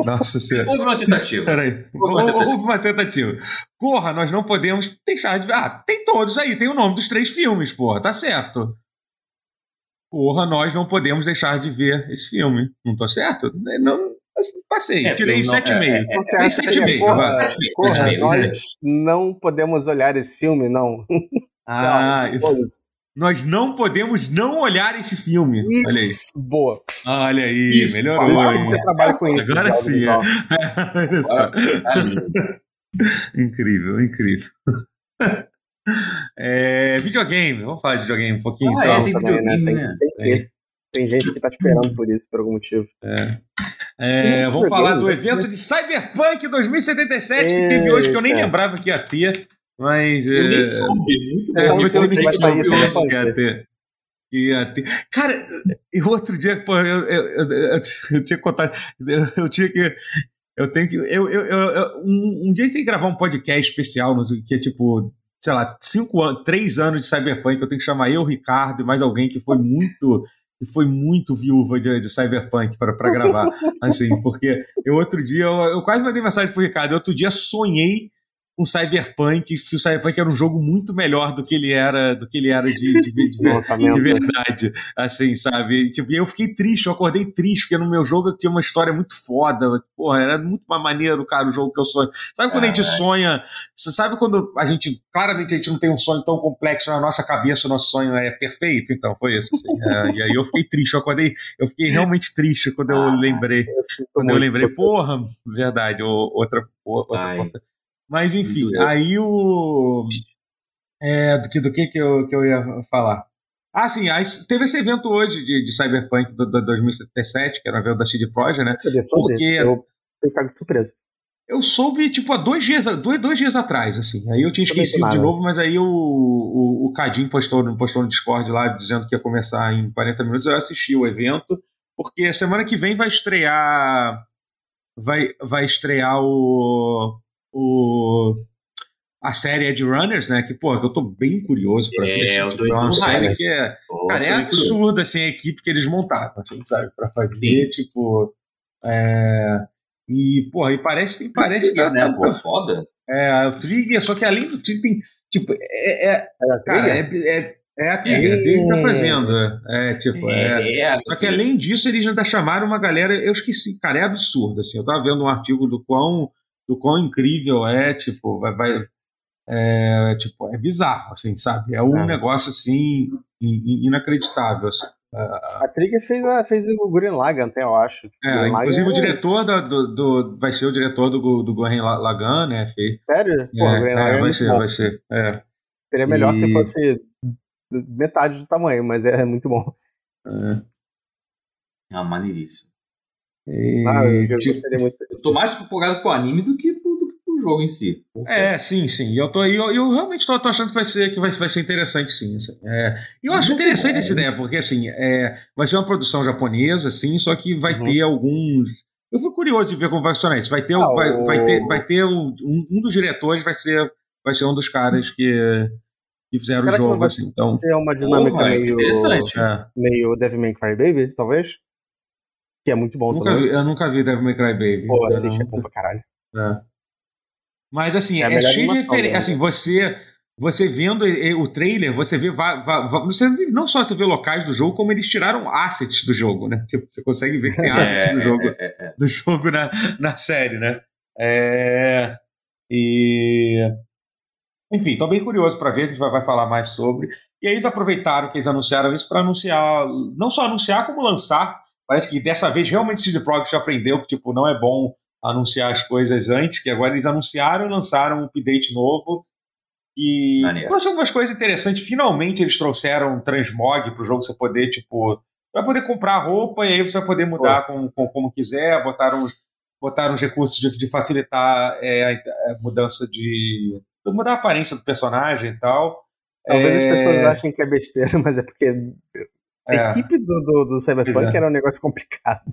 Nossa senhora. Houve uma tentativa. Peraí. Houve uma tentativa. Houve uma tentativa. Corra, nós não podemos deixar de ver. Ah, tem todos aí, tem o nome dos três filmes, porra, tá certo. Porra, nós não podemos deixar de ver esse filme. Não tô certo? Não, passei, é, tirei 7,5. É, é, é, 7,5. Porra, porra, nós não podemos olhar esse filme, não. Ah, não, isso. Nós não podemos não olhar esse filme. Isso, olha aí. boa. Olha aí, isso, melhorou. Agora você trabalha com isso. Agora sim. É. Olha só. incrível, incrível. É, videogame, vamos falar de videogame um pouquinho. Ah, então. é, tem videogame, né? Tem, tem, tem, tem, gente que tá esperando por isso, por algum motivo. É. É, vamos falar do evento de Cyberpunk 2077 que teve hoje, que eu nem lembrava que ia ter. Mas. Eu nem soube. Muito É, bom. você sair soube Cyberpunk. que ia ter. Cara, e outro dia, pô, eu, eu, eu, eu, eu tinha que contar. Eu, eu tinha que. Eu tenho que. Eu, eu, um, um dia a gente tem que gravar um podcast especial, o que é tipo, sei lá, cinco anos, três anos de Cyberpunk. Eu tenho que chamar eu, Ricardo e mais alguém que foi muito. Que foi muito viúva de, de Cyberpunk para gravar. Assim, porque eu outro dia, eu, eu quase mandei mensagem pro Ricardo. Outro dia sonhei com Cyberpunk, que o Cyberpunk era um jogo muito melhor do que ele era, do que ele era de, de, de, de, verdade, assim, sabe? E, tipo, e eu fiquei triste, eu acordei triste, porque no meu jogo tinha uma história muito foda. Porra, era muito mais maneiro, cara, o jogo que eu sonho. Sabe quando a gente sonha? Você sabe quando a gente, claramente, a gente não tem um sonho tão complexo na nossa cabeça, o nosso sonho é perfeito? Então, foi isso, assim. É, e aí eu fiquei triste, eu acordei, eu fiquei realmente triste quando eu Ah, lembrei. Eu Quando eu lembrei, porra, verdade, outra, outra porta. Mas enfim, Doeu. aí o. É, do que, do que, que, eu, que eu ia falar? Ah, sim, aí teve esse evento hoje de, de Cyberpunk do, do 2077, que era o evento da CD Projekt, né? Sobre? Porque- Eu de surpresa. Eu soube, tipo, há dois dias, dois, dois dias atrás, assim. Aí eu tinha esquecido de novo, mas aí o, o, o Cadim postou, postou no Discord lá, dizendo que ia começar em 40 minutos. Eu assisti o evento, porque semana que vem vai estrear. Vai, vai estrear o. o a série Ed Runners, né? Que, pô, eu tô bem curioso pra É, ver. Assim, eu tipo, é uma série raiva. que é. Pô, Cara, é absurda assim, a equipe que eles montaram, assim, sabe? Pra fazer, Sim. tipo. É... E, porra, e parece. Parece Trigger, né? Pô, foda. é, o Trigger, só que além do Trigger, tem. Tipo, é, é- Era cara, trilha? é, é, é a Trigger, a Trigger que tá fazendo. É, tipo, é. É, Só que além disso, eles ainda chamaram uma galera. Eu esqueci, cara, é absurdo. Assim, eu tava vendo um artigo do quão, do quão incrível é, tipo, vai. vai é, tipo, é bizarro, assim, sabe? É um É. negócio assim in- in- inacreditável. Assim. A Trigger fez, a, fez o Gurren Lagann, até, eu acho. É, inclusive o diretor da- do, do- vai ser o diretor do, do Gurren La- Lagann, né? Fez, Sério? Pô, é, é, é vai ser, bom. vai ser. É. Seria melhor E- se fosse metade do tamanho, mas é muito bom. é. Ah, maneiríssimo. E, Ah, eu, eu tipo, Eu tô mais empolgado com o anime do que que pro jogo em si. É, sim, sim. Eu, tô, eu, eu realmente tô, tô achando que vai ser, que vai, vai ser interessante, sim. assim. É, eu acho interessante essa ideia, porque assim, é, vai ser uma produção japonesa, assim, só que vai Uhum. ter alguns. Eu fui curioso de ver como vai funcionar isso. Vai ter, o- Ah, vai, o- vai ter, vai ter o- um, um dos diretores vai ser, vai ser um dos caras que, que fizeram Será o que jogo, vai assim. Então, ser uma dinâmica meio, interessante. é, meio Devil May Cry Baby, talvez? Que é muito bom nunca também. vi, eu nunca vi Devil May Cry Baby. Pô, Eu assiste, é bom pra caralho. É. Mas assim, É é, cheio de referência. dele. Assim, você, você vendo o trailer, você vê, você não só você vê locais do jogo, como eles tiraram assets do jogo, né? Tipo, você consegue ver que tem assets do jogo, é, é, é. do jogo na, na série, né? É, e enfim, tô bem curioso para ver, a gente vai, vai falar mais sobre. E aí eles aproveitaram que eles anunciaram isso para anunciar, não só anunciar, como lançar. Parece que dessa vez realmente o CD Projekt aprendeu que tipo, não é bom anunciar as coisas antes, que agora eles anunciaram e lançaram um update novo. E Maneiro. trouxe algumas coisas interessantes. Finalmente eles trouxeram um transmog para o jogo você poder, tipo, vai poder comprar roupa e aí você vai poder mudar com, com- como quiser, botaram botaram uns recursos de, de facilitar é, a, mudança de. de mudar a aparência do personagem e tal. Talvez É, as pessoas achem que é besteira, mas é porque a é. equipe do, do, do Cyberpunk é. era um negócio complicado.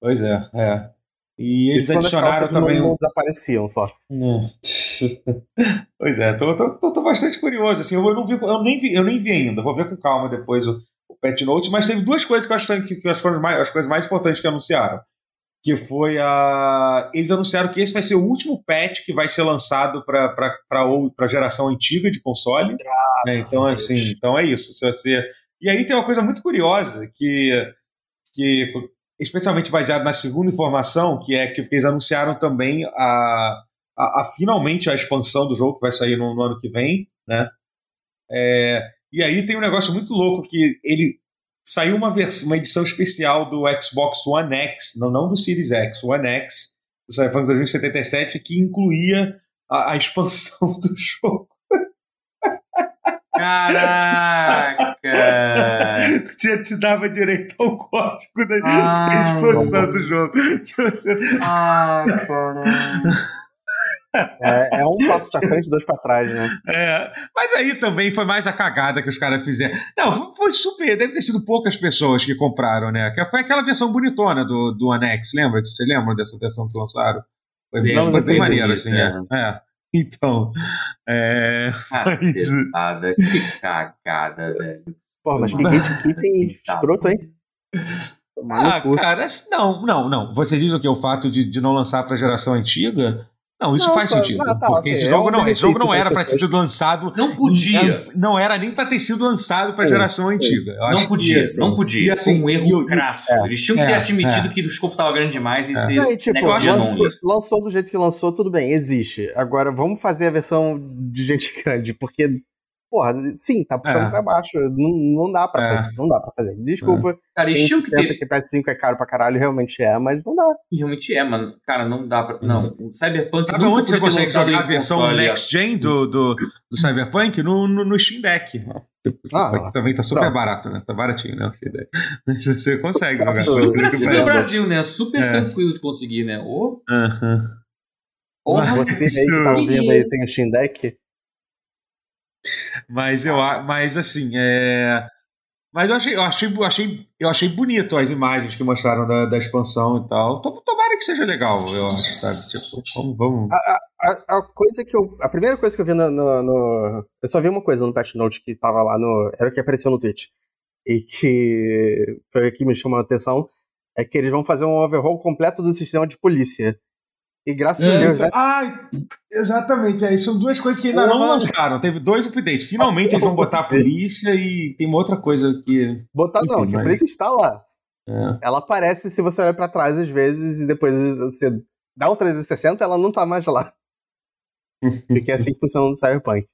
Pois é, é. E eles Isso adicionaram também. Não, não desapareciam só. Hum. pois é, tô, tô, tô, tô bastante curioso. Assim, eu, não vi, eu, nem vi, eu nem vi ainda, vou ver com calma depois o, o Pet Note, mas teve duas coisas que eu acho que, que foram as, mais, as coisas mais importantes que anunciaram. Que foi a. Eles anunciaram que esse vai ser o último patch que vai ser lançado para a geração antiga de console. né? Então, Deus. assim, então é isso. Se você... E aí tem uma coisa muito curiosa que, que especialmente baseado na segunda informação, que é que eles anunciaram também a, a, a finalmente a expansão do jogo que vai sair no, no ano que vem, né? É, e aí tem um negócio muito louco que ele saiu uma, vers uma edição especial do Xbox One X, não, não do Series X, One X, do Cyberpunk 2077, que incluía a, a expansão do jogo. Caraca! Te, te dava direito ao código da, ah, da expansão do jogo. Você... Ah, caralho. É, é, um passo pra frente, dois pra trás, né? É, mas aí também foi mais a cagada que os caras fizeram. Não, foi super. Deve ter sido poucas pessoas que compraram, né? Que foi aquela versão bonitona do, do Anex, lembra? Você lembra dessa versão que lançaram? Foi bem, foi bem maneiro, assim, é. é. Então. É. Cacetada, mas... que cagada, velho. Pô, mas que gatekeeping escroto, hein? Ah, cara, não, não, não. Você diz o que? O fato de, de não lançar pra geração antiga? Não, isso não, faz só, sentido. Ah, tá, porque okay. esse jogo, é não, esse jogo não era para ter sido lançado. Não podia. Não era nem para ter sido lançado para a geração antiga. não podia, que, não podia. E, assim, um erro crasso. É, Eles tinham que ter é, admitido é. que o escopo estava grande demais e é. ser. tipo, lançou, lançou do jeito que lançou, tudo bem, existe. Agora vamos fazer a versão de gente grande, porque Porra, sim, tá puxando é. pra baixo. Não, não dá pra é. fazer. Não dá pra fazer. Desculpa. É. Cara, tinham que pensa ter... que PS5 é caro pra caralho, realmente é, mas não dá. Realmente é, mano. Cara, não dá pra. Não. O Cyberpunk. Sabe onde você consegue jogar a versão Next Gen do, do, do Cyberpunk? No, no, no Steam Deck. Ah, também tá super barato, né? Tá baratinho, né? Mas você consegue jogar. Super acessível no Brasil, né? Super é. tranquilo de conseguir, né? Oh. Uhum. Porra, você aí que tá ouvindo aí tem o Steam Deck? Mas eu mas assim, é. Mas eu achei, eu achei, eu achei, eu achei bonito as imagens que mostraram da, da expansão e tal. Tomara que seja legal, eu acho, sabe? Tipo, vamos. vamos. A, a, a, coisa que eu. A primeira coisa que eu vi no, no, no, Eu só vi uma coisa no patch note que tava lá no. Era o que apareceu no Twitch. E que foi o que me chamou a atenção. É que eles vão fazer um overhaul completo do sistema de polícia. E graças é, a Deus. Né? Ah, exatamente. É, são duas coisas que ainda não lançaram. Teve dois updates. Finalmente eles vão botar a polícia e tem uma outra coisa que. Botar Enfim, não, que mas... a polícia está lá. É. Ela aparece se você olhar para trás às vezes e depois você dá um 360, ela não tá mais lá. Porque é assim que funciona no Cyberpunk.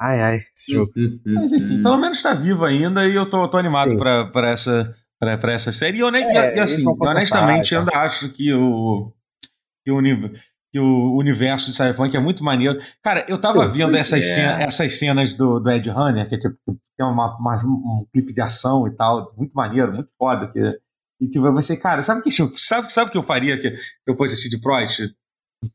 Ai, ai, esse jogo. Mas enfim, pelo menos tá vivo ainda e eu tô, tô animado pra, pra, essa, pra, pra essa série. E, é, e assim, honestamente, eu ainda acho que o que o, que o universo de Cyberpunk é muito maneiro. Cara, eu tava Sim, vendo essas, é. cenas, essas cenas do, do Ed Runner, que é tipo, tem uma, uma, um clipe de ação e tal, muito maneiro, muito foda. Que, e tipo, eu pensei, cara, sabe que sabe, sabe que eu faria que eu fosse esse de Project?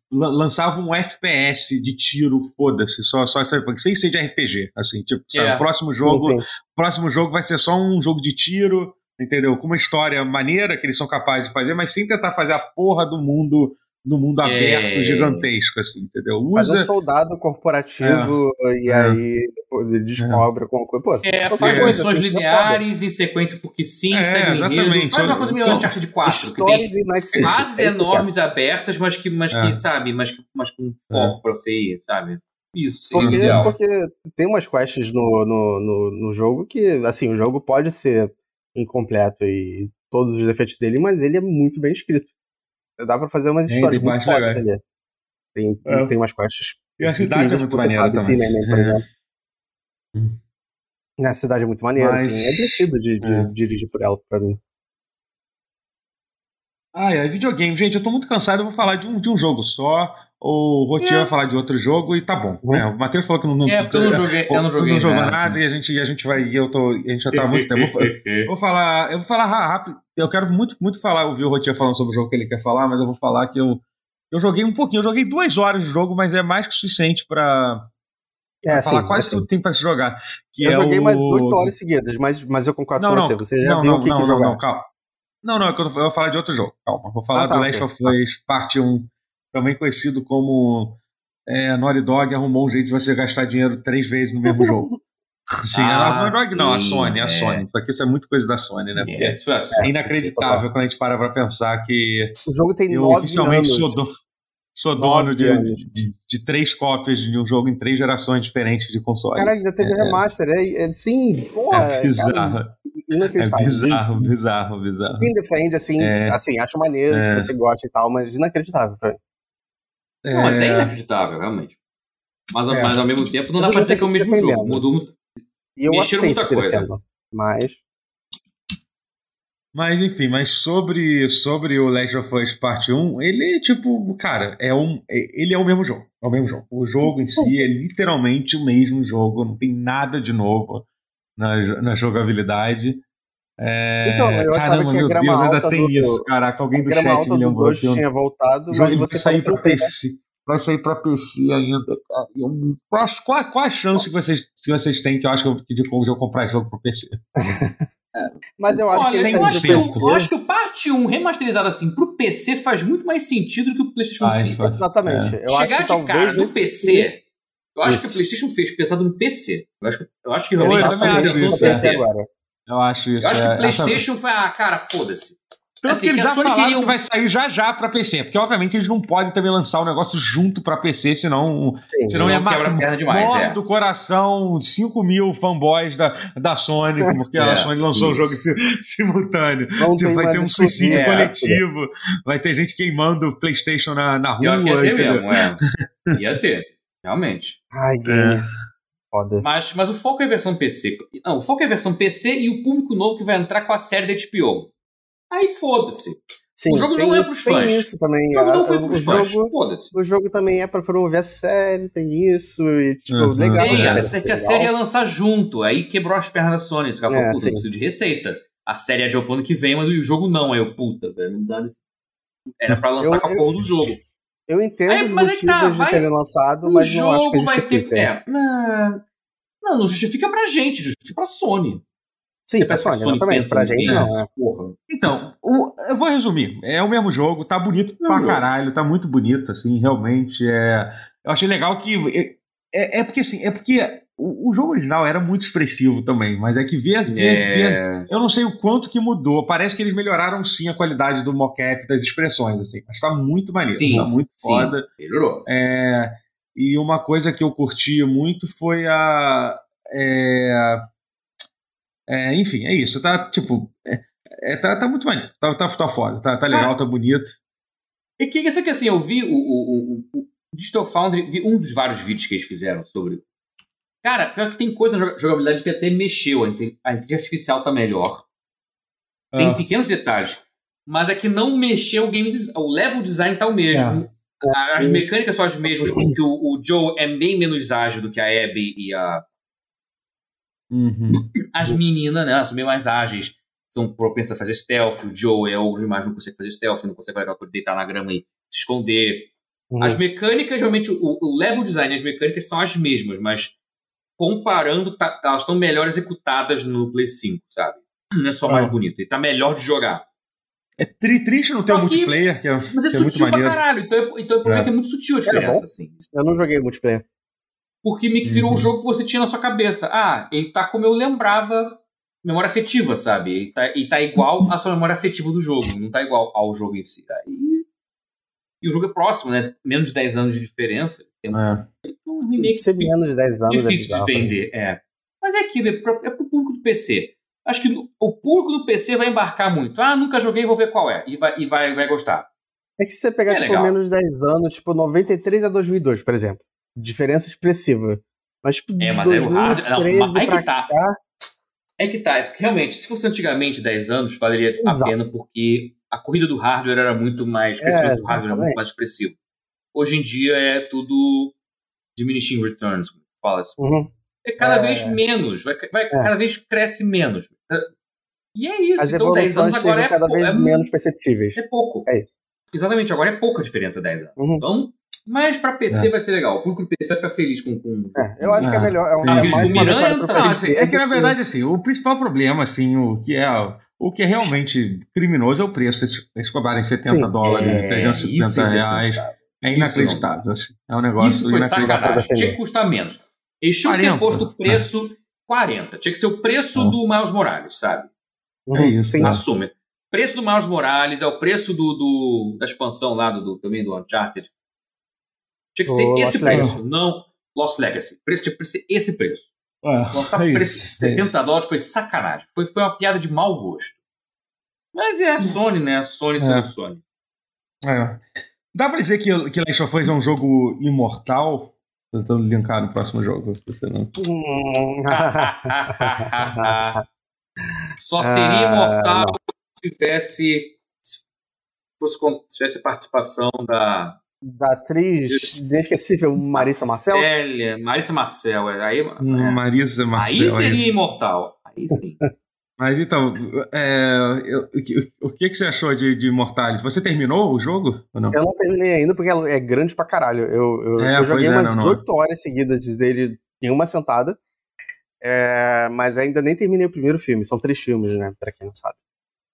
lançava um FPS de tiro, foda-se, só, só Cyberpunk, sem ser de RPG, assim, tipo, sabe, é. o próximo jogo, próximo jogo vai ser só um jogo de tiro, entendeu? Com uma história maneira que eles são capazes de fazer, mas sem tentar fazer a porra do mundo no mundo é. aberto gigantesco, assim, entendeu? Usa... Faz um soldado corporativo é. e é. aí descobre alguma coisa. Pô, é, faz missões assim, lineares em sequência, porque sim, é, segue exatamente. Faz uma coisa meio então, Uncharted 4, que tem fases enormes abertas, mas que, mas que é. sabe, mas, mas com foco pra você ir, sabe? Isso, porque, porque tem umas quests no, no, no, no jogo que, assim, o jogo pode ser incompleto e todos os defeitos dele, mas ele é muito bem escrito. Dá pra fazer umas histórias é, muito fodas ali. Tem, é. tem umas quests. E a cidade é muito maneira também. Cinema, por é. exemplo. A cidade é muito maneira, Mas... assim. É divertido de, de é. dirigir por ela, pra mim. Ah, é videogame. Gente, eu tô muito cansado, eu vou falar de um, de um jogo só. O Rotier vai falar de outro jogo e tá bom. Uhum. É, o Matheus falou que não, não, é, eu não joguei, eu não joguei não jogou nada. nada e a gente, a gente vai. Eu tô, a gente já tá há muito tempo. Eu vou, vou falar. Eu vou falar rápido. Eu quero muito, muito falar, ouvir o Rotier falando sobre o jogo que ele quer falar, mas eu vou falar que eu, eu joguei um pouquinho. Eu joguei duas horas de jogo, mas é mais que suficiente pra. É, falar sim, quase é tudo tem pra se jogar. Que eu é joguei o... mais oito horas seguidas, mas, mas eu concordo não, com você. Você já não, viu não, o que, não, que não, jogar. Não, calma. Não, não, eu vou falar de outro jogo. Calma. Vou falar ah, tá, do Last okay. of Us Parte 1, também conhecido como é, a Naughty Dog arrumou um jeito de você gastar dinheiro três vezes no mesmo jogo. Sim, ah, a Naughty Dog não, a Sony, a é. Sony. Porque isso é muito coisa da Sony, né? Porque é, é, é inacreditável quando a gente para pra pensar que o jogo tem eu oficialmente anos. sou, do, sou dono de, de, de, três cópias de um jogo em três gerações diferentes de consoles. Cara, ainda teve é, remaster, é, é, sim, porra, é bizarro. Cara, é bizarro, bizarro, bizarro. Quem defende, assim, é, assim, acho maneiro, é, você gosta e tal, mas inacreditável pra mim. É... Não, mas é inacreditável, realmente. Mas, é. mas ao mesmo tempo não dá pra dizer que é o mesmo jogo. Mudou e eu Mexeram muita coisa. Mas. Mas enfim, mas sobre, sobre o Last of Us Part 1, ele, tipo, cara, é um, é, ele é o mesmo jogo. É o mesmo jogo. O jogo em si é literalmente o mesmo jogo, não tem nada de novo. na, na jogabilidade. É... Então, eu Caramba, meu Deus, ainda tem do, isso. Caraca, alguém do chat me lembrou. Do tinha voltado, mas você sair para PC. Vai sair para PC ainda, cara. Eu, qual, qual a chance que vocês, que vocês têm que eu acho que eu, de, de eu comprar esse jogo pro PC? Mas eu acho Olha, que eu acho que, eu, acho que o parte 1 remasterizado assim pro PC faz muito mais sentido do que o PlayStation 5. Exatamente. É. Chegar de cara no PC. Eu acho isso. que o PlayStation fez pensado no PC. Eu acho, eu acho que realmente eu a no PC. Agora. Eu acho isso. Eu acho que o é, PlayStation essa... foi, ah, cara, foda-se. Tanto assim, que eles já falaram queriam... que vai sair já já pra PC, porque obviamente eles não podem também lançar o negócio junto pra PC, senão, Sim, senão ia matar demais, é. do coração 5 mil fanboys da, da Sony, porque é, a Sony lançou o um jogo simultâneo. Tipo, vai ter um suicídio é, coletivo, vai ter gente queimando o Playstation na, na rua. Ia ter mesmo, é. Ia ter, realmente. Ai, games. Foda. Mas, mas o foco é a versão PC. Não, o foco é a versão PC e o público novo que vai entrar com a série da HBO. Aí foda-se. o jogo não é pros fãs. Tem isso também. O jogo não foi pros fãs. Foda-se. O jogo também é pra promover a série, tem isso. E, tipo, uhum. legal. Tem, a, série, que a série ia lançar junto. Aí quebrou as pernas da Sony. Os caras é, falaram, puta, eu preciso de receita. A série é de ano que vem, mas o jogo não. Aí eu, puta, velho, não precisava desse... Era pra lançar eu, com a porra do jogo. Eu entendo aí, os mas motivos tá, vai, de terem lançado, mas não acho que vai ter. É, não, não justifica pra gente, justifica pra Sony. Sim, pra Sony, exatamente. Pra gente não. É. Então, o, eu vou resumir. É o mesmo jogo, tá bonito é pra caralho, tá muito bonito, assim, realmente. É... Eu achei legal que. É, é porque assim, é porque o, o, jogo original era muito expressivo também, mas é que ver, ver, é. ver, eu não sei o quanto que mudou. Parece que eles melhoraram sim a qualidade do mocap, das expressões, assim, mas tá muito maneiro, sim, tá muito sim, foda. Melhorou. É, e uma coisa que eu curti muito foi a. É, é, enfim, é isso. Tá, tipo, é, é, tá, tá muito maneiro. Tá, tá, tá foda, tá, tá legal, ah, tá bonito. E que isso aqui, assim, eu vi o, o, o, o Digital Foundry, vi um dos vários vídeos que eles fizeram sobre. Cara, pior que tem coisa na jogabilidade que até mexeu. A inteligência artificial tá melhor. Tem ah. pequenos detalhes. Mas é que não mexeu o game design. O level design tá o mesmo. É. As mecânicas são as mesmas, porque o, o Joe é bem menos ágil do que a Abby e a, Uhum. As meninas, né, são bem mais ágeis, são propensas a fazer stealth. O Joe é o mais não consegue fazer stealth, não consegue deitar na grama e se esconder. Uhum. As mecânicas, realmente, o, o level design e as mecânicas são as mesmas, mas comparando, tá, elas estão melhor executadas no Play 5, sabe? Não é só mais ah. bonito, e tá melhor de jogar. É tri triste não ter um multiplayer, que é, mas é que é sutil pra caralho, então, é, então o problema é. é que é muito sutil a diferença, assim. Eu não joguei multiplayer porque meio que virou uhum. um jogo que você tinha na sua cabeça. Ah, ele tá como eu lembrava, memória afetiva, sabe? Ele tá, ele tá igual à sua memória afetiva do jogo, não tá igual ao jogo em si. Aí, e o jogo é próximo, né? Menos de 10 anos de diferença. Tem é. Um remake Ser menos de 10 anos é difícil é bizarro, de vender, né? é. Mas é aquilo, é pro, é pro público do PC. Acho que o público do PC vai embarcar muito. Ah, nunca joguei, vou ver qual é. E vai, e vai, vai gostar. É que se você pegar, é tipo, legal. menos de 10 anos, tipo, 93 a 2002, por exemplo diferença expressiva. Mas, tipo, é, mas é o hardware. Não, aí que tá. Cá... É que tá, é porque realmente, se fosse antigamente 10 anos, valeria Exato. a pena, porque a corrida do hardware era muito mais. O crescimento é, do hardware era muito mais expressivo. Hoje em dia é tudo diminishing returns, como fala assim. Uhum. É cada é... vez menos, vai, vai é. cada vez cresce menos. E é isso. As então 10 anos agora é cada vez é, menos perceptíveis. É pouco. É isso. Exatamente, agora é pouca a diferença 10 anos. Uhum. Então, mas para PC é. vai ser legal. O público do PC vai ficar feliz com. com... É, eu acho que é melhor. É, um, é mais Miranha, não, assim, é que na verdade, assim, o principal problema, assim, o que é. O que é realmente criminoso é o preço. Eles cobrarem 70 Sim, dólares, é, 370 é reais. É inacreditável. Assim. É um negócio isso foi sacanagem. Tinha que custar menos. Eles tinham que ter posto o preço é. 40. Tinha que ser o preço é. do Miles Morales, sabe? É isso. Sim. Assume. Preço do Miles Morales é o preço do, do da expansão lá do, do, também do Uncharted. Tinha que ser o esse preço, Legacy. não Lost Legacy. Preço tinha que ser esse preço. É, Lançar é preço de 70 é dólares foi sacanagem. Foi, foi uma piada de mau gosto. Mas é a Sony, né? A Sony sendo é. Sony. É. Dá pra dizer que, que Last of Us é um jogo imortal? Tô tentando linkar no próximo jogo, você não. Só seria imortal se tivesse se fosse tivesse participação da da atriz inesquecível Marissa Marcel? Marissa Marcel, é, aí, é. Marissa Marcel. Aí seria imortal. Aí sim. Mas então, é, eu, o, que, que você achou de, de Immortalis? Você terminou o jogo ou não? Eu não terminei ainda porque é grande pra caralho. Eu, eu, é, eu joguei é, umas oito horas seguidas dele em uma sentada. É, mas ainda nem terminei o primeiro filme. São três filmes, né? Pra quem não sabe.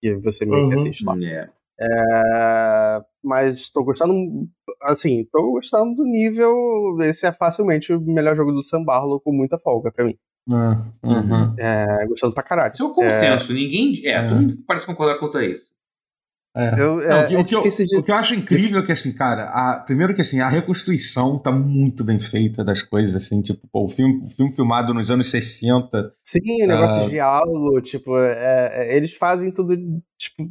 Que você meio uhum. que assiste lá. Yeah. É, mas estou gostando, assim, estou gostando do nível. Esse é facilmente o melhor jogo do Sam Barlow com muita folga para mim. Uhum. uhum. É, gostando pra caralho. Seu consenso, é, ninguém. É, todo mundo parece concordar contra isso. É. Eu, é, Não, o, que, é o, que eu, de... o, que eu, acho incrível é que, assim, cara, a, primeiro que assim, a reconstrução tá muito bem feita das coisas, assim, tipo, pô, o filme, o filme filmado nos anos 60. Sim, negócio uh... de diálogo, tipo, é, eles fazem tudo, tipo,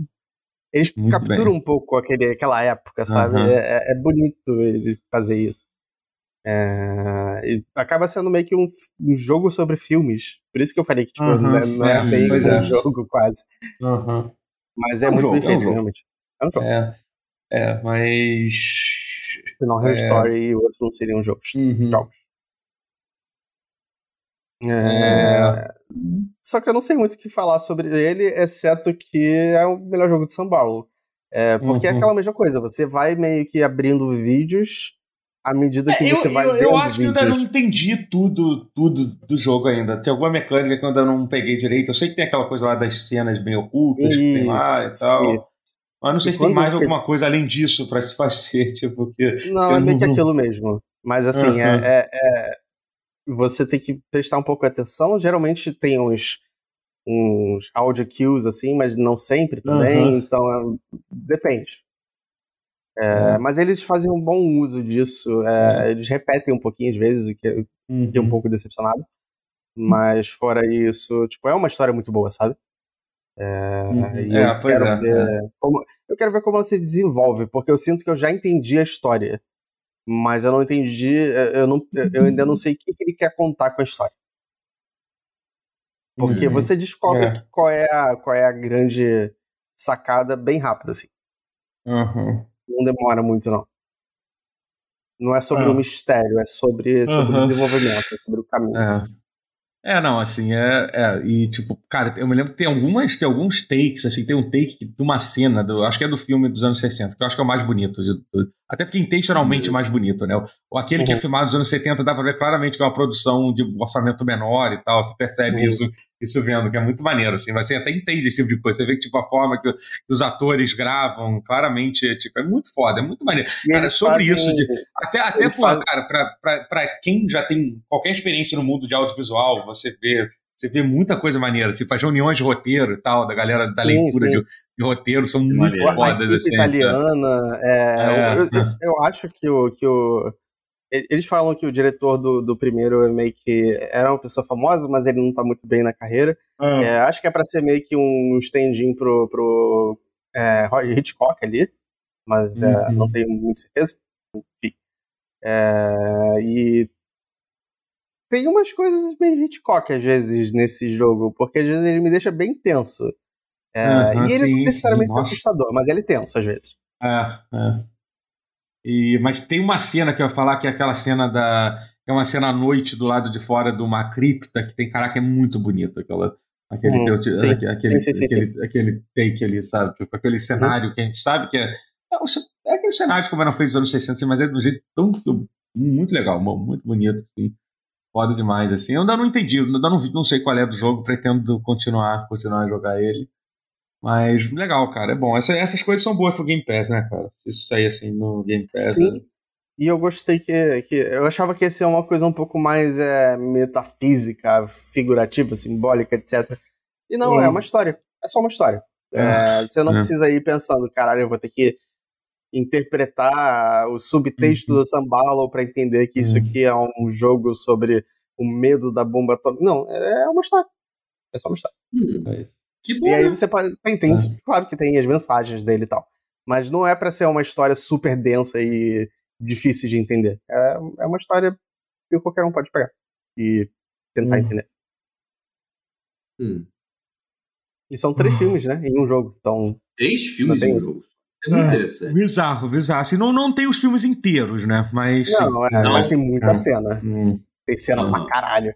eles muito capturam bem. um pouco aquele, aquela época, sabe? Uhum. É, é, bonito ele fazer isso. É, acaba sendo meio que um, um, jogo sobre filmes. Por isso que eu falei que tipo, uhum. não, é, não é, bem um é. jogo, quase. Uhum. Mas é, é um muito jogo, bem feito, realmente. É um jogo. É, é mas. Senão Her Story e o outro não seriam jogos. Uhum. jogos. É... Só que eu não sei muito o que falar sobre ele, exceto que é o melhor jogo de São Paulo. É, porque é uhum. é aquela mesma coisa, você vai meio que abrindo vídeos à medida que é, você eu, vai eu, vendo eu acho que ainda não entendi tudo, tudo do jogo ainda. Tem alguma mecânica que eu ainda não peguei direito. Eu sei que tem aquela coisa lá das cenas bem ocultas isso, que tem lá e tal. Isso. Mas não sei e se tem mais eu... alguma coisa além disso para se fazer, tipo, que. Não, é meio que aquilo mesmo. Mas assim, uhum. é, é, você tem que prestar um pouco de atenção. Geralmente tem uns, uns audio cues assim, mas não sempre também. Uhum. Então, depende. É, é. Mas eles fazem um bom uso disso. É, é. Eles repetem um pouquinho às vezes, o que, é, uhum. que é um pouco decepcionado. Mas fora isso, tipo, é uma história muito boa, sabe? É, uhum. eu, quero ver como, eu quero ver como ela se desenvolve, porque eu sinto que eu já entendi a história. Mas eu não entendi, eu, não, eu ainda não sei o que ele quer contar com a história. Porque uhum. você descobre qual, é a, qual é a grande sacada bem rápido, assim. Uhum não demora muito, não. Não é sobre o ah. mistério, é sobre, sobre uhum. o desenvolvimento, é sobre o caminho. É. É, não, assim, é, é. E, tipo, cara, eu me lembro que tem algumas, tem alguns takes, assim, tem um take de uma cena, do, acho que é do filme dos anos 60, que eu acho que é o mais bonito. De, de, até porque intencionalmente uhum. mais bonito, né? Ou aquele uhum. que é uhum. filmado nos anos 70 dá pra ver claramente que é uma produção de orçamento menor e tal. Você percebe uhum. isso, isso vendo, que é muito maneiro, assim. Você até entende esse tipo de coisa. Você vê que, tipo, a forma que, que os atores gravam, claramente, é, tipo, é muito foda, é muito maneiro. E cara, sobre fazem, isso, de, até, até pô, fazem... cara, pra, pra, pra quem já tem qualquer experiência no mundo de audiovisual, você vê você vê muita coisa maneira, tipo as reuniões de roteiro e tal, da galera da sim, leitura sim. De, de, roteiro, são muito maneiro. fodas. assim, italiana, é, é, eu, eu, eu, acho que o, que o. Eles falam que o diretor do, do primeiro é meio que. Era uma pessoa famosa, mas ele não tá muito bem na carreira. Ah. É, acho que é pra ser meio que um stand-in pro, pro é, Hitchcock ali, mas é, uhum. não tenho muita certeza. Enfim. É, e tem umas coisas meio Hitchcock às vezes nesse jogo, porque às vezes ele me deixa bem tenso. É, uhum, e ele sim, não necessariamente é assustador, mas ele é tenso às vezes. É, é. E, mas tem uma cena que eu ia falar que é aquela cena da. É uma cena à noite do lado de fora de uma cripta que tem, caraca, é muito bonito aquela. Aquele, hum, teu, sim. aquele, sim, sim, aquele, aquele take ali, sabe? Tipo, aquele cenário uhum. que a gente sabe que é. É, é aquele cenário como eram feitos nos anos 60, mas é de um jeito tão muito legal, muito bonito, assim foda demais, assim. Eu ainda não entendi, ainda não, não sei qual é do jogo, pretendo continuar, continuar a jogar ele. Mas legal, cara, é bom. Essa, essas coisas são boas pro Game Pass, né, cara? Isso sair assim no Game Pass. Sim. Né? E eu gostei que, que. Eu achava que ia ser uma coisa um pouco mais é, metafísica, figurativa, simbólica, etc. E não, hum. é uma história. É só uma história. É, é você não é. precisa ir pensando, caralho, eu vou ter que interpretar o subtexto uhum. do Sambalo para entender que isso uhum. aqui é um jogo sobre o medo da bomba atômica. Não, é uma história. É só uma história. Uhum. É que bom, e aí né? você pode. Tem, tem, é. Claro que tem as mensagens dele e tal. Mas não é para ser uma história super densa e difícil de entender. É, é uma história que qualquer um pode pegar e tentar hum. entender. Hum. E são três filmes, né? Em um jogo. Então. Três filmes em um jogo. É muito interessante. Bizarro, bizarro. Assim, não, não tem os filmes inteiros, né? Mas. Não, é, Não. mas tem muita É. cena. Hum. Tem cena Não. pra caralho.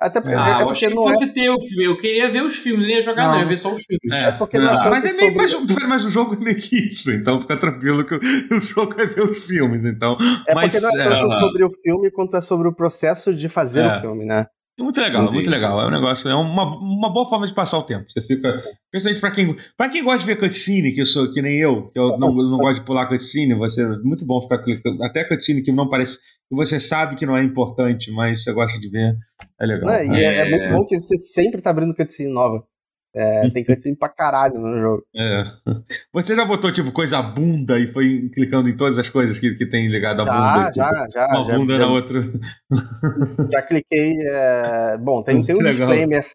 Até porque, Ah, é eu porque achei que não é, fosse ter o filme. Eu queria ver os filmes, não ia jogar, não, Não. ia ver só os filmes. É, É porque não é é. tanto mas é meio. sobre- Mas, mas o jogo é meio que isso, então fica tranquilo que o, jogo é ver os filmes, então. é mas, porque não é é, tanto ah. sobre o filme quanto é sobre o processo de fazer É. o filme, né? É muito legal, Entendi. muito legal. É um negócio, é uma, uma boa forma de passar o tempo. Você fica. Principalmente pra quem, pra quem gosta de ver cutscene, que eu sou que nem eu, que eu não, não gosto de pular cutscene, você, é muito bom ficar clicando. Até cutscene que não parece. que você sabe que não é importante, mas você gosta de ver. É legal. É, é É. muito bom que você sempre tá abrindo cutscene nova. É, tem cutscene pra caralho no jogo. É. Você já botou, tipo, coisa bunda e foi clicando em todas as coisas que, que tem ligado à Já, bunda? tipo, já, já. uma já, bunda já, na outra. já cliquei. é, Bom, tem, tem um legal. disclaimer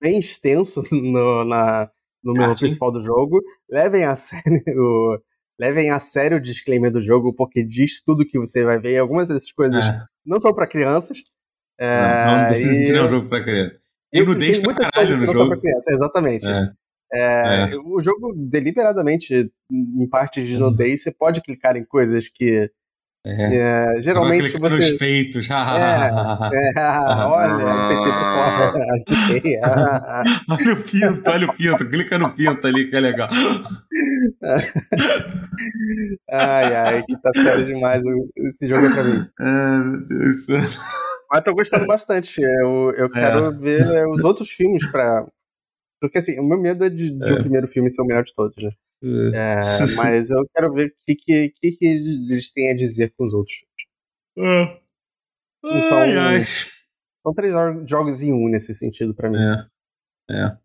bem extenso no, na, no menu principal do jogo. Levem a sério o. Levem a sério o disclaimer do jogo, porque diz tudo que você vai ver. E algumas dessas coisas É. não são pra crianças. É, não, não, e- não é um jogo pra criança. Eu nudez pra caralho no jogo. criança, exatamente. É. É, É. O jogo, deliberadamente, em partes de nudez, você pode clicar em coisas que É. é, geralmente você. nos peitos. É, olha, peitinho por fora. Aqui tem. Ah, ah. olha o pinto, olha o pinto. Clica no pinto ali que é legal. Ai, ai, que tá sério demais o- esse jogo é pra mim. É. Mas tô gostando bastante. Eu, eu quero ver é, os outros filmes pra. Porque assim, o meu medo é de, de o primeiro filme ser o melhor de todos, né? É, mas eu quero ver o que, que, que, que eles têm a dizer com os outros. É. Então- Ai, ai. São três jo- jogos em um nesse sentido pra mim. É. É.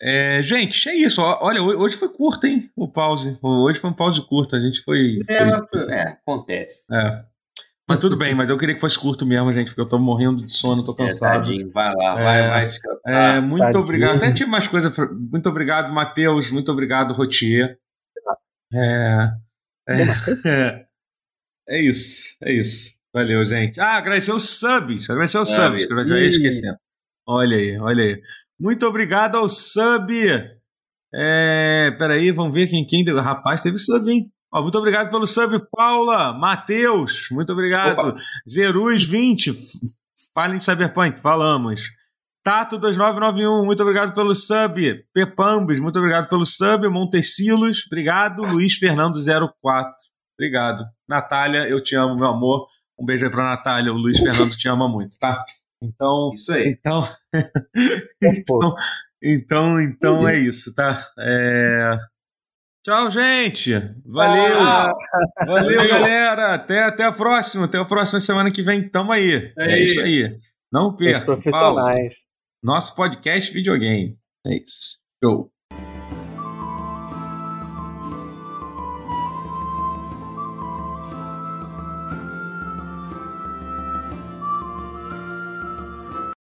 É, gente, é isso. Olha, ho- hoje foi curto, hein? O pause. Hoje foi um pause curto. A gente foi. É, foi- é, acontece. é. Mas tudo bem, mas eu queria que fosse curto mesmo, gente, porque eu tô morrendo de sono, tô É, cansado. tadinho, vai lá, É. vai, vai descansar. É, muito tadinho. obrigado. Até tinha mais coisa. pra- Muito obrigado, Matheus. Muito obrigado, Rotier. É, é, é, é isso. É isso. Valeu, gente. Ah, agradecer os subs. Agradecer os Ah, subs, que eu já ia esquecendo. Olha aí, olha aí. Muito obrigado ao sub. É, peraí, vamos ver quem, quem deu. Rapaz, teve sub, hein? Ó, muito obrigado pelo sub, Paula, Matheus, muito obrigado. Opa. Zerus20, fala em Cyberpunk, falamos. Tato2991, muito obrigado pelo sub. Pepambes, muito obrigado pelo sub. Montecilos, obrigado. Luiz Fernando04, obrigado. Natália, eu te amo, meu amor. Um beijo aí pra Natália. O Luiz Fernando te ama muito, tá? Então, Isso aí. então, Pô, então, então é isso, tá? É... Tchau, gente. Valeu. Ah, Valeu, valeu. galera. Até, até a próxima. Até a próxima semana que vem. Tamo aí. É Aí. isso aí. Não os perca. profissionais. Nosso podcast videogame. É isso. Show.